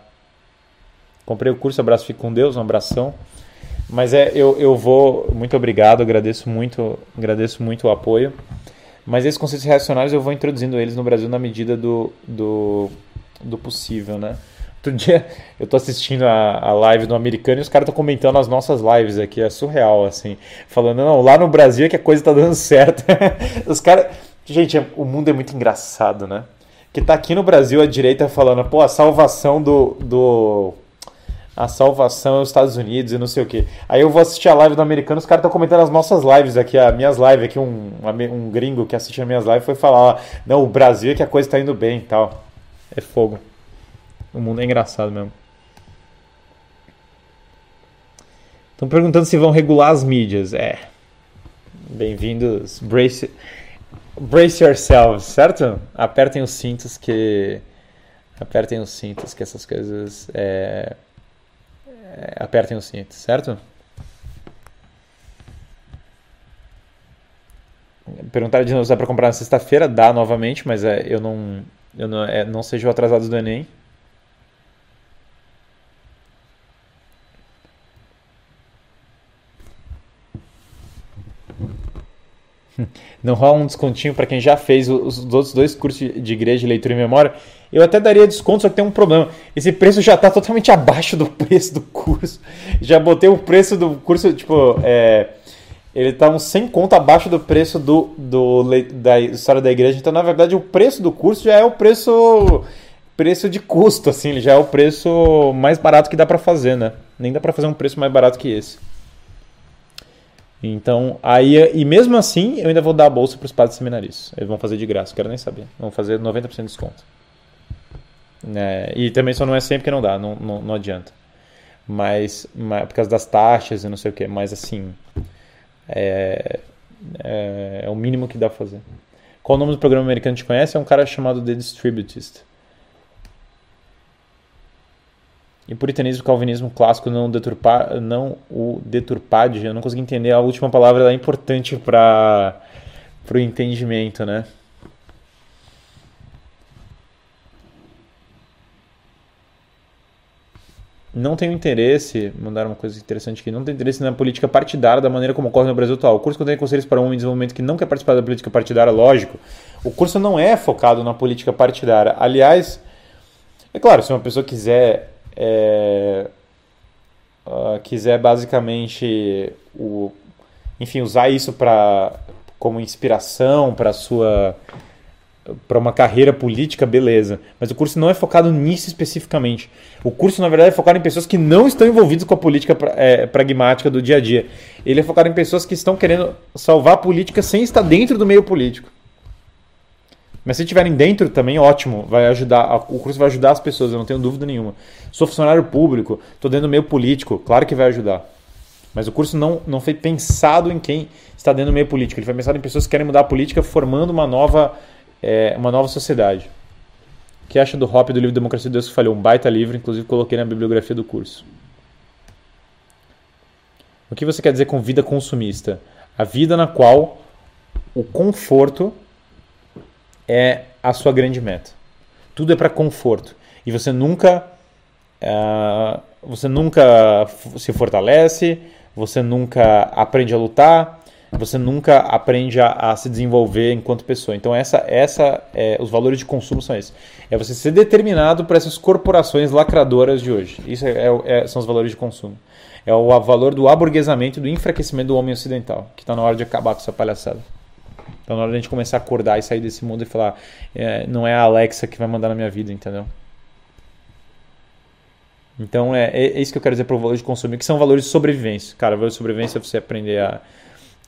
Comprei o curso, abraço, fique com Deus, um abração. Mas é, eu, eu vou, muito obrigado, agradeço muito, agradeço muito o apoio. Mas esses conceitos reacionários eu vou introduzindo eles no Brasil na medida do, do, do possível, né? Outro dia eu tô assistindo a, a live do americano e os caras estão comentando as nossas lives aqui, é surreal, assim. Falando, não, lá no Brasil é que a coisa tá dando certo. os caras. Gente, o mundo é muito engraçado, né? Que tá aqui no Brasil a direita falando, pô, a salvação do, do a salvação é os Estados Unidos e não sei o que. Aí eu vou assistir a live do americano, os caras estão comentando as nossas lives aqui, as minhas lives aqui, um, um gringo que assiste as minhas lives foi falar, não, o Brasil é que a coisa está indo bem e tal. É fogo. O mundo é engraçado mesmo. Estão perguntando se vão regular as mídias. É. Bem-vindos. Brace, brace yourselves, certo? Apertem os cintos que. Apertem os cintos que essas coisas. É é, apertem o cinto, certo? Perguntaram de novo se dá para comprar na sexta-feira, dá novamente, mas é, eu não, eu não, é, não seja atrasado do Enem. Não rola um descontinho para quem já fez os, os, outros dois cursos de igreja de leitura e memória. Eu até daria desconto, só que tem um problema. Esse preço já está totalmente abaixo do preço do curso. Já botei o preço do curso, tipo, é, ele está uns 100 conto abaixo do preço do, do, da história da igreja. Então, na verdade, o preço do curso já é o preço preço de custo, assim, ele já é o preço mais barato que dá para fazer, né? Nem dá para fazer um preço mais barato que esse. Então, aí, e mesmo assim, eu ainda vou dar a bolsa para os padres seminaristas. Eles vão fazer de graça, quero nem saber. Vão fazer 90% de desconto. É, e também só não é sempre que não dá, não, não, não adianta. Mas, mas, por causa das taxas e não sei o que, mas assim, é, é, é, o mínimo que dá pra fazer. Qual o nome do programa americano que a gente conhece? É um cara chamado The Distributist. E puritanismo calvinismo clássico não, deturpar, não o deturpade, eu não consegui entender, a última palavra é importante para o entendimento, né? não tenho interesse, mandaram uma coisa interessante aqui, não tenho interesse na política partidária da maneira como ocorre no Brasil atual. O curso contém conselhos para um em desenvolvimento que não quer participar da política partidária, lógico. O curso não é focado na política partidária. Aliás, é claro, se uma pessoa quiser é, uh, quiser basicamente o, enfim, usar isso para como inspiração para sua para uma carreira política, beleza. Mas o curso não é focado nisso especificamente. O curso, na verdade, é focado em pessoas que não estão envolvidas com a política é, pragmática do dia a dia. Ele é focado em pessoas que estão querendo salvar a política sem estar dentro do meio político. Mas se estiverem dentro também, ótimo. Vai ajudar. O curso vai ajudar as pessoas, eu não tenho dúvida nenhuma. Sou funcionário público, estou dentro do meio político, claro que vai ajudar. Mas o curso não, não foi pensado em quem está dentro do meio político. Ele foi pensado em pessoas que querem mudar a política formando uma nova, é, uma nova sociedade. O que acha do Hop do livro Democracia de Deus que Falhou? Um baita livro, inclusive coloquei na bibliografia do curso. O que você quer dizer com vida consumista? A vida na qual o conforto é a sua grande meta. Tudo é para conforto. E você nunca, uh, você nunca se fortalece, você nunca aprende a lutar, você nunca aprende a, a se desenvolver enquanto pessoa. Então essa, essa, é, os valores de consumo são esses. É você ser determinado por essas corporações lacradoras de hoje. Isso é, é, é são os valores de consumo. É o valor do aburguesamento do enfraquecimento do homem ocidental, que está na hora de acabar com essa palhaçada. Então, na hora de a gente começar a acordar e sair desse mundo e falar, é, não é a Alexa que vai mandar na minha vida, entendeu? Então, é, é, é isso que eu quero dizer para o valor de consumir, que são valores de sobrevivência. Cara, valor de sobrevivência é você aprender a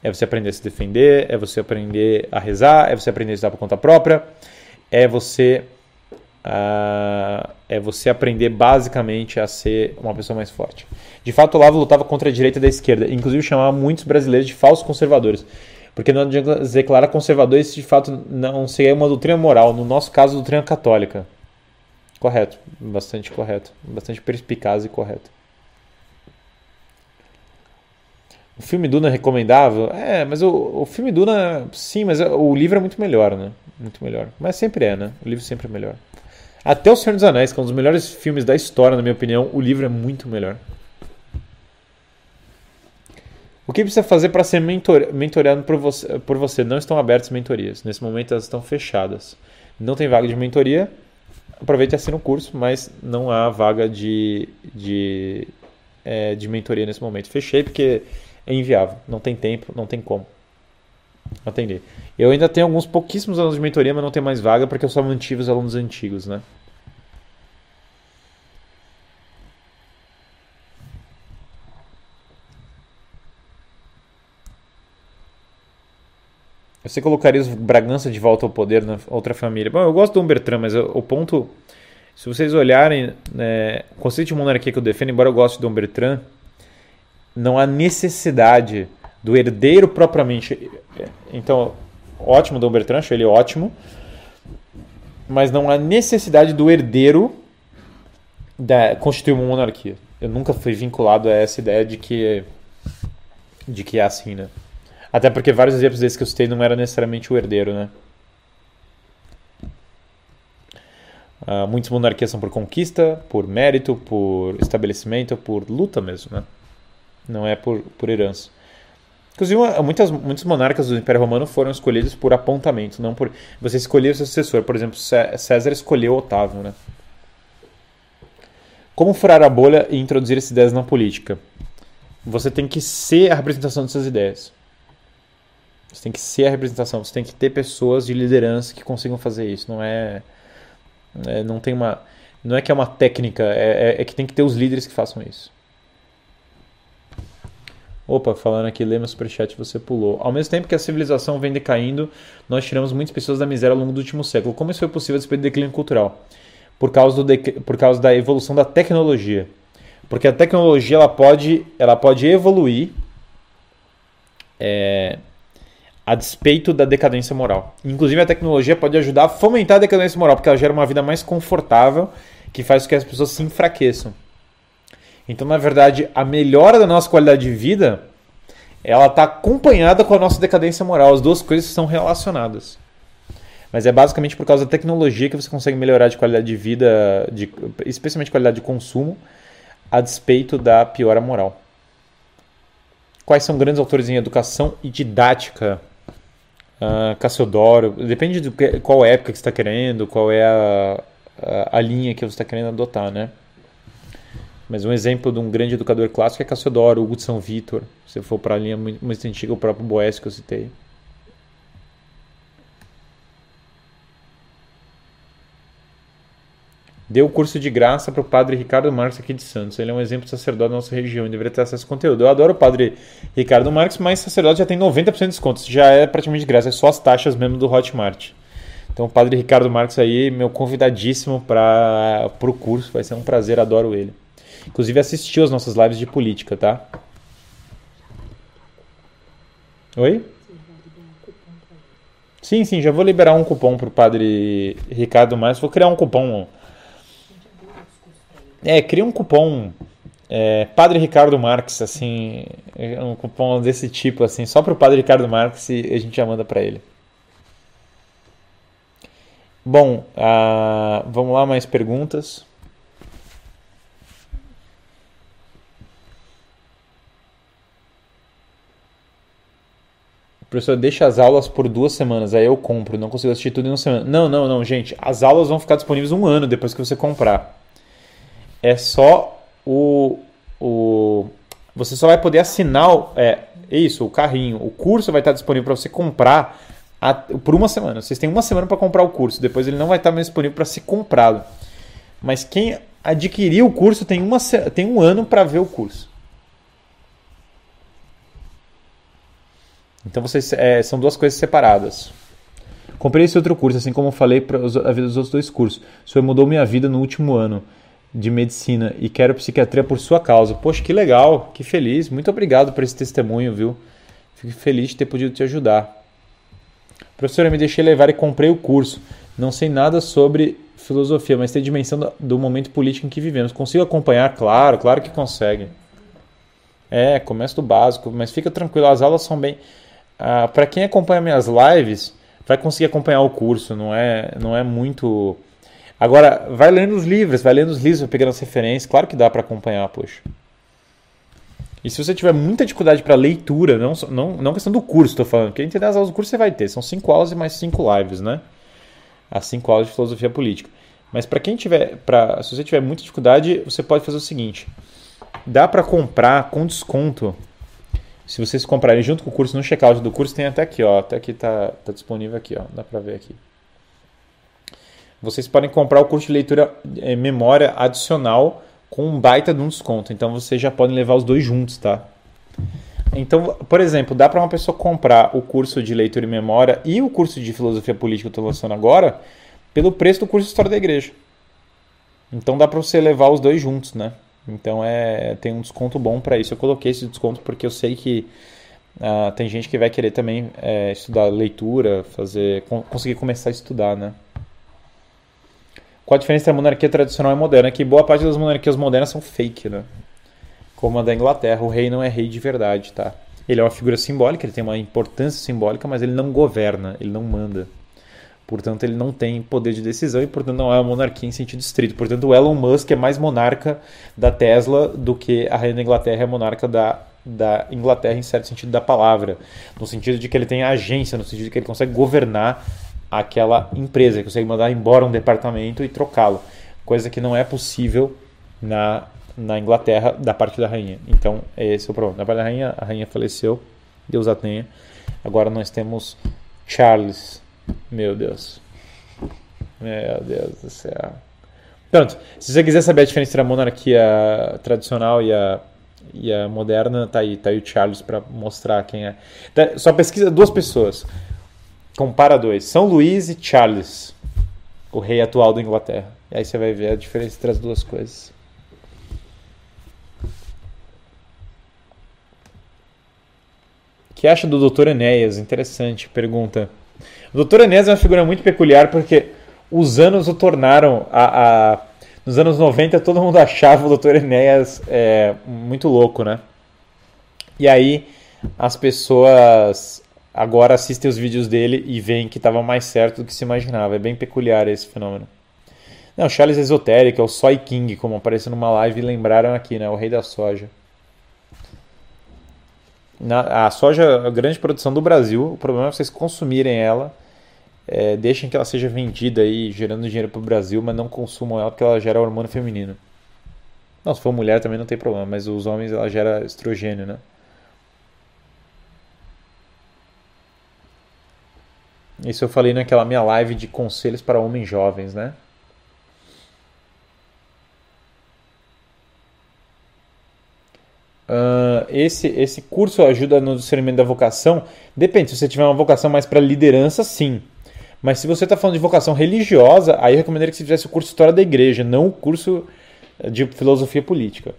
é você aprender a se defender, é você aprender a rezar, é você aprender a estudar por conta própria, é você uh, é você aprender basicamente a ser uma pessoa mais forte. De fato, o Olavo lutava contra a direita e da esquerda, inclusive chamava muitos brasileiros de falsos conservadores. Porque não adianta declarar conservador se de fato não seria uma doutrina moral, no nosso caso, doutrina católica. Correto, bastante correto, bastante perspicaz e correto. O filme Duna é recomendável? É, mas o, o filme Duna, sim, mas o livro é muito melhor, né? Muito melhor. Mas sempre é, né? O livro sempre é melhor. Até O Senhor dos Anéis, que é um dos melhores filmes da história, na minha opinião, o livro é muito melhor. O que precisa fazer para ser mentor, mentoreado por você, por você? Não estão abertas mentorias. Nesse momento elas estão fechadas. Não tem vaga de mentoria. Aproveite e assina o curso, mas não há vaga de, de, é, de mentoria nesse momento. Fechei porque é inviável. Não tem tempo, não tem como atender. Eu ainda tenho alguns pouquíssimos alunos de mentoria, mas não tem mais vaga porque eu só mantive os alunos antigos, né? Você colocaria os Bragança de volta ao poder na outra família? Bom, eu gosto do Humbertran, mas o ponto. Se vocês olharem, né, o conceito de monarquia que eu defendo, embora eu goste do Humbertran, não há necessidade do herdeiro propriamente. Então, ótimo do Humbertran, acho ele ótimo. Mas não há necessidade do herdeiro da, constituir uma monarquia. Eu nunca fui vinculado a essa ideia de que, de que é assim, né? Até porque vários exemplos desses que eu citei não era necessariamente o herdeiro, né? Uh, muitas monarquias são por conquista, por mérito, por estabelecimento, por luta mesmo, né? Não é por, por herança. Inclusive, muitas, muitos monarcas do Império Romano foram escolhidos por apontamento, não por você escolher o seu sucessor. Por exemplo, César escolheu Otávio, né? Como furar a bolha e introduzir essas ideias na política? Você tem que ser a representação dessas ideias. Você tem que ser a representação, você tem que ter pessoas de liderança que consigam fazer isso. Não é, é não tem uma, não é que é uma técnica, é, é, é, que tem que ter os líderes que façam isso. Opa, falando aqui, lê meu superchat, você pulou. Ao mesmo tempo que a civilização vem decaindo, nós tiramos muitas pessoas da miséria ao longo do último século. Como isso foi possível a do declínio cultural? Por causa, do por causa da evolução da tecnologia. Porque a tecnologia ela pode, ela pode evoluir é, a despeito da decadência moral. Inclusive, a tecnologia pode ajudar a fomentar a decadência moral, porque ela gera uma vida mais confortável, que faz com que as pessoas se enfraqueçam. Então, na verdade, a melhora da nossa qualidade de vida, ela está acompanhada com a nossa decadência moral. As duas coisas estão relacionadas. Mas é basicamente por causa da tecnologia que você consegue melhorar de qualidade de vida, de, especialmente qualidade de consumo, a despeito da piora moral. Quais são grandes autores em educação e didática? Uh, Cassiodoro, depende de qual época que você está querendo, qual é a, a, a, linha que você está querendo adotar, né? Mas um exemplo de um grande educador clássico é Cassiodoro, Hugo de São Vitor, se for para a linha muito, muito antiga, o próprio Boécio que eu citei. Deu o curso de graça para o padre Ricardo Marques aqui de Santos. Ele é um exemplo de sacerdote da nossa região e deveria ter acesso a esse conteúdo. Eu adoro o padre Ricardo Marques, mas sacerdote já tem 90% de desconto. já é praticamente de graça, é só as taxas mesmo do Hotmart. Então, o padre Ricardo Marques aí, meu convidadíssimo para o curso. Vai ser um prazer, adoro ele. Inclusive, assistiu as nossas lives de política, tá? Oi? Sim, sim, já vou liberar um cupom pro padre Ricardo Mais. Vou criar um cupom. É, cria um cupom é, Padre Ricardo Marques, assim, um cupom desse tipo, assim, só pro Padre Ricardo Marques e a gente já manda para ele. Bom, uh, vamos lá, mais perguntas. Professor, deixa as aulas por duas semanas, aí eu compro, não consigo assistir tudo em uma semana. Não, não, não, gente. As aulas vão ficar disponíveis um ano depois que você comprar. É só o. o você só vai poder assinar. É, isso, o carrinho. O curso vai estar disponível para você comprar a, por uma semana. Vocês têm uma semana para comprar o curso, depois ele não vai estar mais disponível para ser comprado. Mas quem adquirir o curso tem, uma, tem um ano para ver o curso. Então vocês é, são duas coisas separadas. Comprei esse outro curso, assim como falei para a vida dos outros dois cursos. O senhor mudou minha vida no último ano de medicina e quero psiquiatria por sua causa. Poxa, que legal, que feliz. Muito obrigado por esse testemunho, viu? Fico feliz de ter podido te ajudar. Professora, me deixei levar e comprei o curso. Não sei nada sobre filosofia, mas tem dimensão do, do momento político em que vivemos. Consigo acompanhar? Claro, claro que consegue. É, começa do básico, mas fica tranquilo, as aulas são bem. Ah, para quem acompanha minhas lives, vai conseguir acompanhar o curso, não é, não é muito. Agora, vai lendo os livros, vai lendo os livros, vai pegando as referências, claro que dá para acompanhar, poxa. E se você tiver muita dificuldade para leitura, não, não, não questão do curso, estou falando, porque entender as aulas do curso você vai ter, são cinco aulas e mais cinco lives, né? As cinco aulas de filosofia política. Mas para quem tiver, pra, se você tiver muita dificuldade, você pode fazer o seguinte: dá para comprar com desconto se vocês comprarem junto com o curso, no checkout do curso tem até aqui, ó, até aqui tá, tá disponível aqui, ó, dá para ver aqui. Vocês podem comprar o curso de leitura é, memória adicional com um baita de um desconto. Então vocês já podem levar os dois juntos, tá? Então, por exemplo, dá para uma pessoa comprar o curso de leitura e memória e o curso de filosofia política que eu estou lançando agora pelo preço do curso de história da igreja. Então dá para você levar os dois juntos, né? Então é, tem um desconto bom para isso. Eu coloquei esse desconto porque eu sei que uh, tem gente que vai querer também é, estudar leitura, fazer, conseguir começar a estudar, né? Qual a diferença entre a monarquia tradicional e moderna? É que boa parte das monarquias modernas são fake, né? Como a da Inglaterra, o rei não é rei de verdade, tá? Ele é uma figura simbólica, ele tem uma importância simbólica, mas ele não governa, ele não manda. Portanto, ele não tem poder de decisão e, portanto, não é uma monarquia em sentido estrito. Portanto, o Elon Musk é mais monarca da Tesla do que a rainha da Inglaterra é monarca da, da Inglaterra em certo sentido da palavra. No sentido de que ele tem agência, no sentido de que ele consegue governar aquela empresa, consegue mandar embora um departamento e trocá-lo. Coisa que não é possível na, na Inglaterra da parte da rainha. Então, esse é o problema. Na parte da rainha, a rainha faleceu, Deus a tenha. Agora nós temos Charles meu Deus. Meu Deus do céu. Pronto, se você quiser saber a diferença entre a monarquia tradicional e a, e a moderna, tá aí, tá aí o Charles para mostrar quem é. Tá, só pesquisa duas pessoas. Compara dois. São Luís e Charles, o rei atual da Inglaterra. E aí você vai ver a diferença entre as duas coisas. O que acha do Dr. Enéas? Interessante pergunta. O Doutor Enéas é uma figura muito peculiar porque os anos o tornaram a, a nos anos 90 todo mundo achava o Dr. Enéas é, muito louco, né? E aí as pessoas agora assistem os vídeos dele e veem que estava mais certo do que se imaginava. É bem peculiar esse fenômeno. Não, Charles Esotérico, é o Soy King, como apareceu numa live e lembraram aqui, né? O rei da soja. Na, a soja é a grande produção do Brasil. O problema é vocês consumirem ela. É, deixem que ela seja vendida aí, gerando dinheiro para o Brasil, mas não consumam ela porque ela gera hormônio feminino. Não, se for mulher também não tem problema, mas os homens ela gera estrogênio, né? Isso eu falei naquela minha live de conselhos para homens jovens, né? Uh, esse, esse curso ajuda no discernimento da vocação? Depende, se você tiver uma vocação mais para liderança, sim. Mas se você está falando de vocação religiosa, aí eu recomendaria que você fizesse o curso História da Igreja, não o curso de Filosofia Política.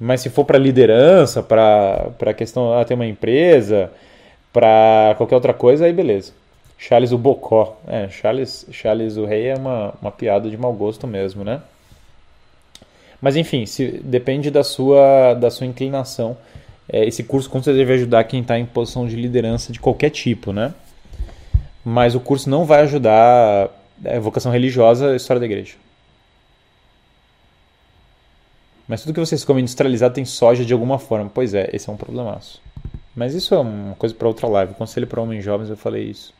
Mas se for para liderança, para a questão de ah, ter uma empresa, para qualquer outra coisa, aí beleza. Charles o Bocó. É, Charles, Charles o Rei é uma, uma piada de mau gosto mesmo, né? Mas enfim, se, depende da sua, da sua inclinação. É, esse curso com certeza deve ajudar quem está em posição de liderança de qualquer tipo, né? Mas o curso não vai ajudar a vocação religiosa, a história da igreja. Mas tudo que vocês comem industrializado tem soja de alguma forma. Pois é, esse é um problemaço. Mas isso é uma coisa para outra live. Conselho para homens jovens, eu falei isso.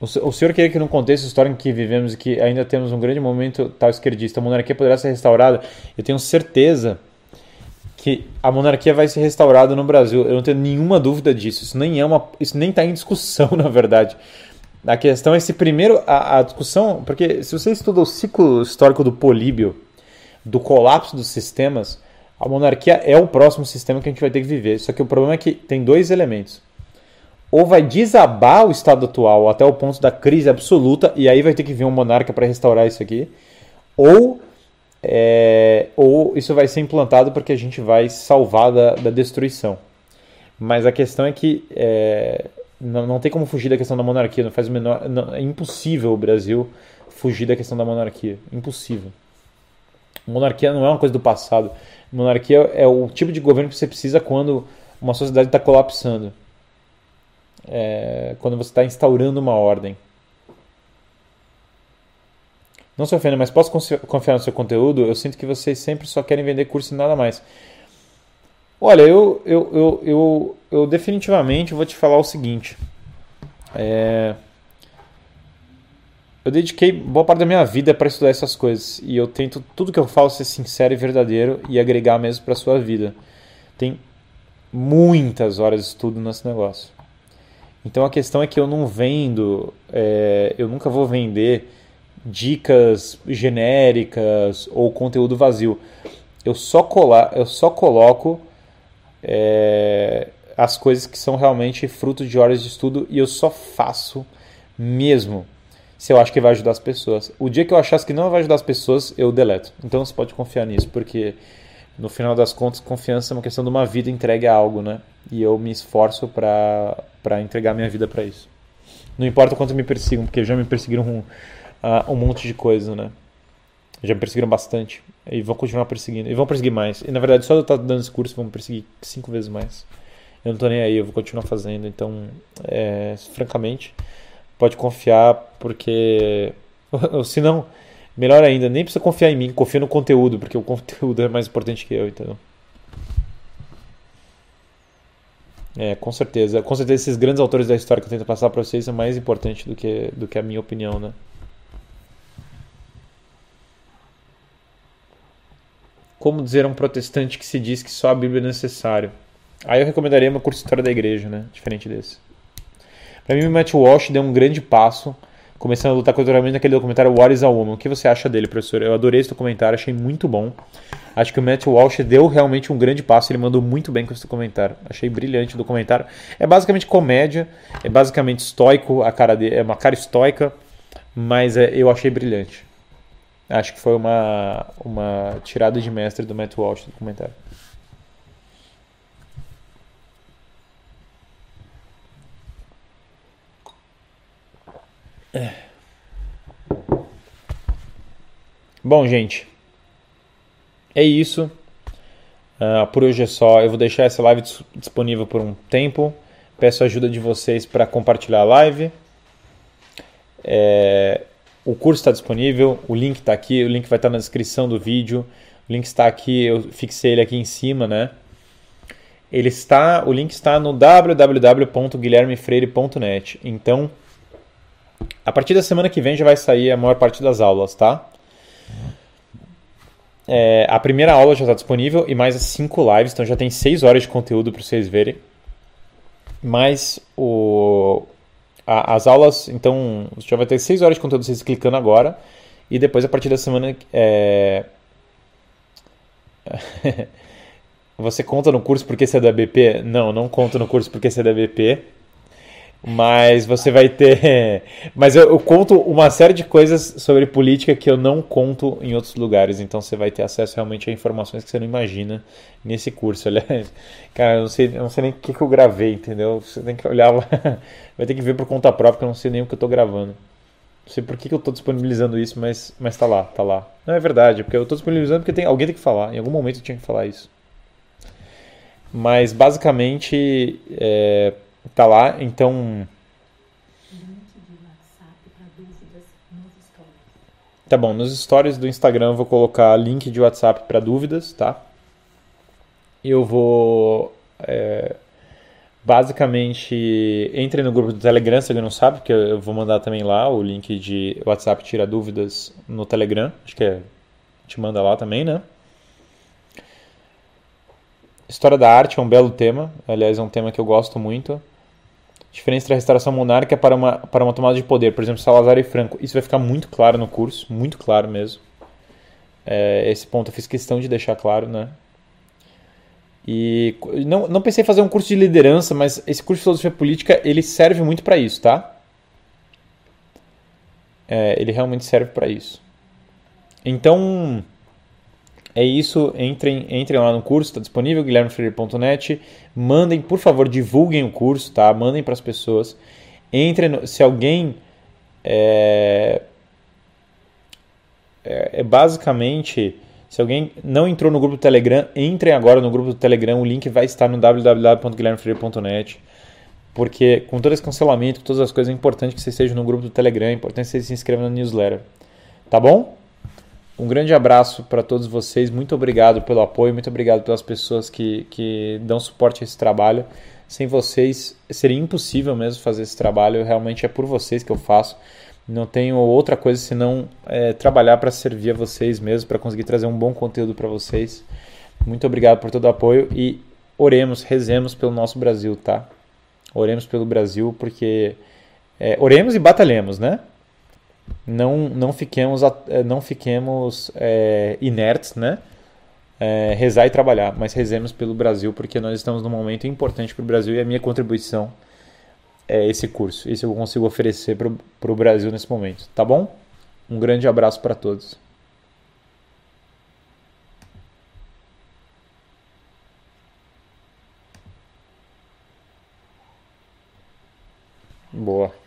O senhor queria que, no contexto histórico em que vivemos e que ainda temos um grande momento tal esquerdista, a monarquia poderá ser restaurada? Eu tenho certeza que a monarquia vai ser restaurada no Brasil. Eu não tenho nenhuma dúvida disso. Isso nem é uma, isso nem está em discussão, na verdade. A questão é esse primeiro a, a, discussão, porque se você estuda o ciclo histórico do Políbio, do colapso dos sistemas, a monarquia é o próximo sistema que a gente vai ter que viver. Só que o problema é que tem dois elementos ou vai desabar o estado atual até o ponto da crise absoluta, e aí vai ter que vir um monarca para restaurar isso aqui, ou, é, ou isso vai ser implantado porque a gente vai salvar da, da destruição. Mas a questão é que é, não, não tem como fugir da questão da monarquia, não faz o menor, não, é impossível o Brasil fugir da questão da monarquia, impossível. Monarquia não é uma coisa do passado. Monarquia é o tipo de governo que você precisa quando uma sociedade está colapsando é, quando você está instaurando uma ordem. Não se ofenda, mas posso confiar no seu conteúdo? Eu sinto que vocês sempre só querem vender curso e nada mais. Olha, eu, eu, eu, eu, eu definitivamente vou te falar o seguinte. É... Eu dediquei boa parte da minha vida para estudar essas coisas e eu tento tudo que eu falo ser sincero e verdadeiro e agregar mesmo para sua vida. Tem muitas horas de estudo nesse negócio. Então a questão é que eu não vendo, é, eu nunca vou vender dicas genéricas ou conteúdo vazio. Eu só, colar, eu só coloco é, as coisas que são realmente fruto de horas de estudo e eu só faço mesmo se eu acho que vai ajudar as pessoas. O dia que eu achasse que não vai ajudar as pessoas, eu deleto. Então você pode confiar nisso, porque no final das contas, confiança é uma questão de uma vida entregue a algo, né? E eu me esforço para entregar minha vida para isso. Não importa quanto me persigam, porque já me perseguiram um, uh, um monte de coisa, né? Já me perseguiram bastante. E vão continuar perseguindo. E vão perseguir mais. E na verdade, só eu estar dando esse curso, vão me perseguir cinco vezes mais. Eu não tô nem aí, eu vou continuar fazendo. Então, é, francamente, pode confiar, porque. se não Melhor ainda, nem precisa confiar em mim, confia no conteúdo, porque o conteúdo é mais importante que eu, entendeu? É, com certeza. Com certeza esses grandes autores da história que eu tento passar para vocês são mais importantes do que, do que a minha opinião, né? Como dizer a um protestante que se diz que só a Bíblia é necessário? Aí eu recomendaria uma curso de história da igreja, né? Diferente desse. Para mim, o Matt Walsh deu um grande passo começando a lutar contra naquele documentário What is a Woman. O que você acha dele, professor? Eu adorei esse documentário, achei muito bom. Acho que o Matt Walsh deu realmente um grande passo, ele mandou muito bem com esse documentário. Achei brilhante o documentário. É basicamente comédia, é basicamente estoico, a cara dele é uma cara estoica, mas é, eu achei brilhante. Acho que foi uma, uma tirada de mestre do Matt Walsh do documentário. Bom, gente, é isso. Uh, por hoje é só. Eu vou deixar essa live disponível por um tempo. Peço a ajuda de vocês para compartilhar a live. É, o curso está disponível, o link está aqui, o link vai estar na descrição do vídeo. O link está aqui, eu fixei ele aqui em cima, né? Ele está, o link está no www.guilhermefreire.net. Então, a partir da semana que vem já vai sair a maior parte das aulas, tá? É, a primeira aula já está disponível e mais as 5 lives, então já tem 6 horas de conteúdo para vocês verem. Mais o, a, as aulas, então já vai ter 6 horas de conteúdo vocês clicando agora. E depois, a partir da semana. É... você conta no curso porque você é da BP? Não, não conto no curso porque você é da BP. Mas você vai ter. Mas eu, eu, conto uma série de coisas sobre política que eu não conto em outros lugares. Então você vai ter acesso realmente a informações que você não imagina nesse curso. Aliás, cara, eu não sei, eu não sei nem o que, que eu gravei, entendeu? Você tem que olhar lá. Vai ter que ver por conta própria, que eu não sei nem o que eu tô gravando. Não sei por que, que eu tô disponibilizando isso, mas, mas tá lá, tá lá. Não é verdade, porque eu tô disponibilizando porque tem, alguém tem que falar. Em algum momento eu tinha que falar isso. Mas basicamente. É, Tá lá, então. Tá bom, nos stories do Instagram eu vou colocar link de WhatsApp para dúvidas, tá? Eu vou. É, basicamente, entre no grupo do Telegram se alguém não sabe, porque eu vou mandar também lá o link de WhatsApp Tira Dúvidas no Telegram. Acho que é. Te manda lá também, né? História da arte é um belo tema, aliás, é um tema que eu gosto muito diferença entre a restauração monárquica para uma, para uma tomada de poder, por exemplo, Salazar e Franco. Isso vai ficar muito claro no curso, muito claro mesmo. É, esse ponto eu fiz questão de deixar claro, né? E não, não pensei em fazer um curso de liderança, mas esse curso de filosofia política ele serve muito para isso, tá? É, ele realmente serve para isso. Então, é isso, entrem, entrem lá no curso, está disponível, guilhermefreire.net. Mandem, por favor, divulguem o curso, tá? Mandem para as pessoas. Entrem, no, se alguém é, é, é, basicamente, se alguém não entrou no grupo do Telegram, entrem agora no grupo do Telegram. O link vai estar no www.guilhermefreire.net. Porque com todo esse cancelamento, com todas as coisas, é importante que vocês estejam no grupo do Telegram, é importante que vocês se inscrevam na newsletter. Tá bom? Um grande abraço para todos vocês. Muito obrigado pelo apoio, muito obrigado pelas pessoas que, que dão suporte a esse trabalho. Sem vocês seria impossível mesmo fazer esse trabalho. Realmente é por vocês que eu faço. Não tenho outra coisa senão é, trabalhar para servir a vocês mesmo, para conseguir trazer um bom conteúdo para vocês. Muito obrigado por todo o apoio e oremos, rezemos pelo nosso Brasil, tá? Oremos pelo Brasil porque é, oremos e batalhemos, né? Não, não fiquemos, eh, não fiquemos é, inertes, né? É, rezar e trabalhar, mas rezemos pelo Brasil, porque nós estamos num momento importante para o Brasil e a minha contribuição é esse curso. Isso eu consigo oferecer para o Brasil nesse momento, tá bom? Um grande abraço para todos. Boa.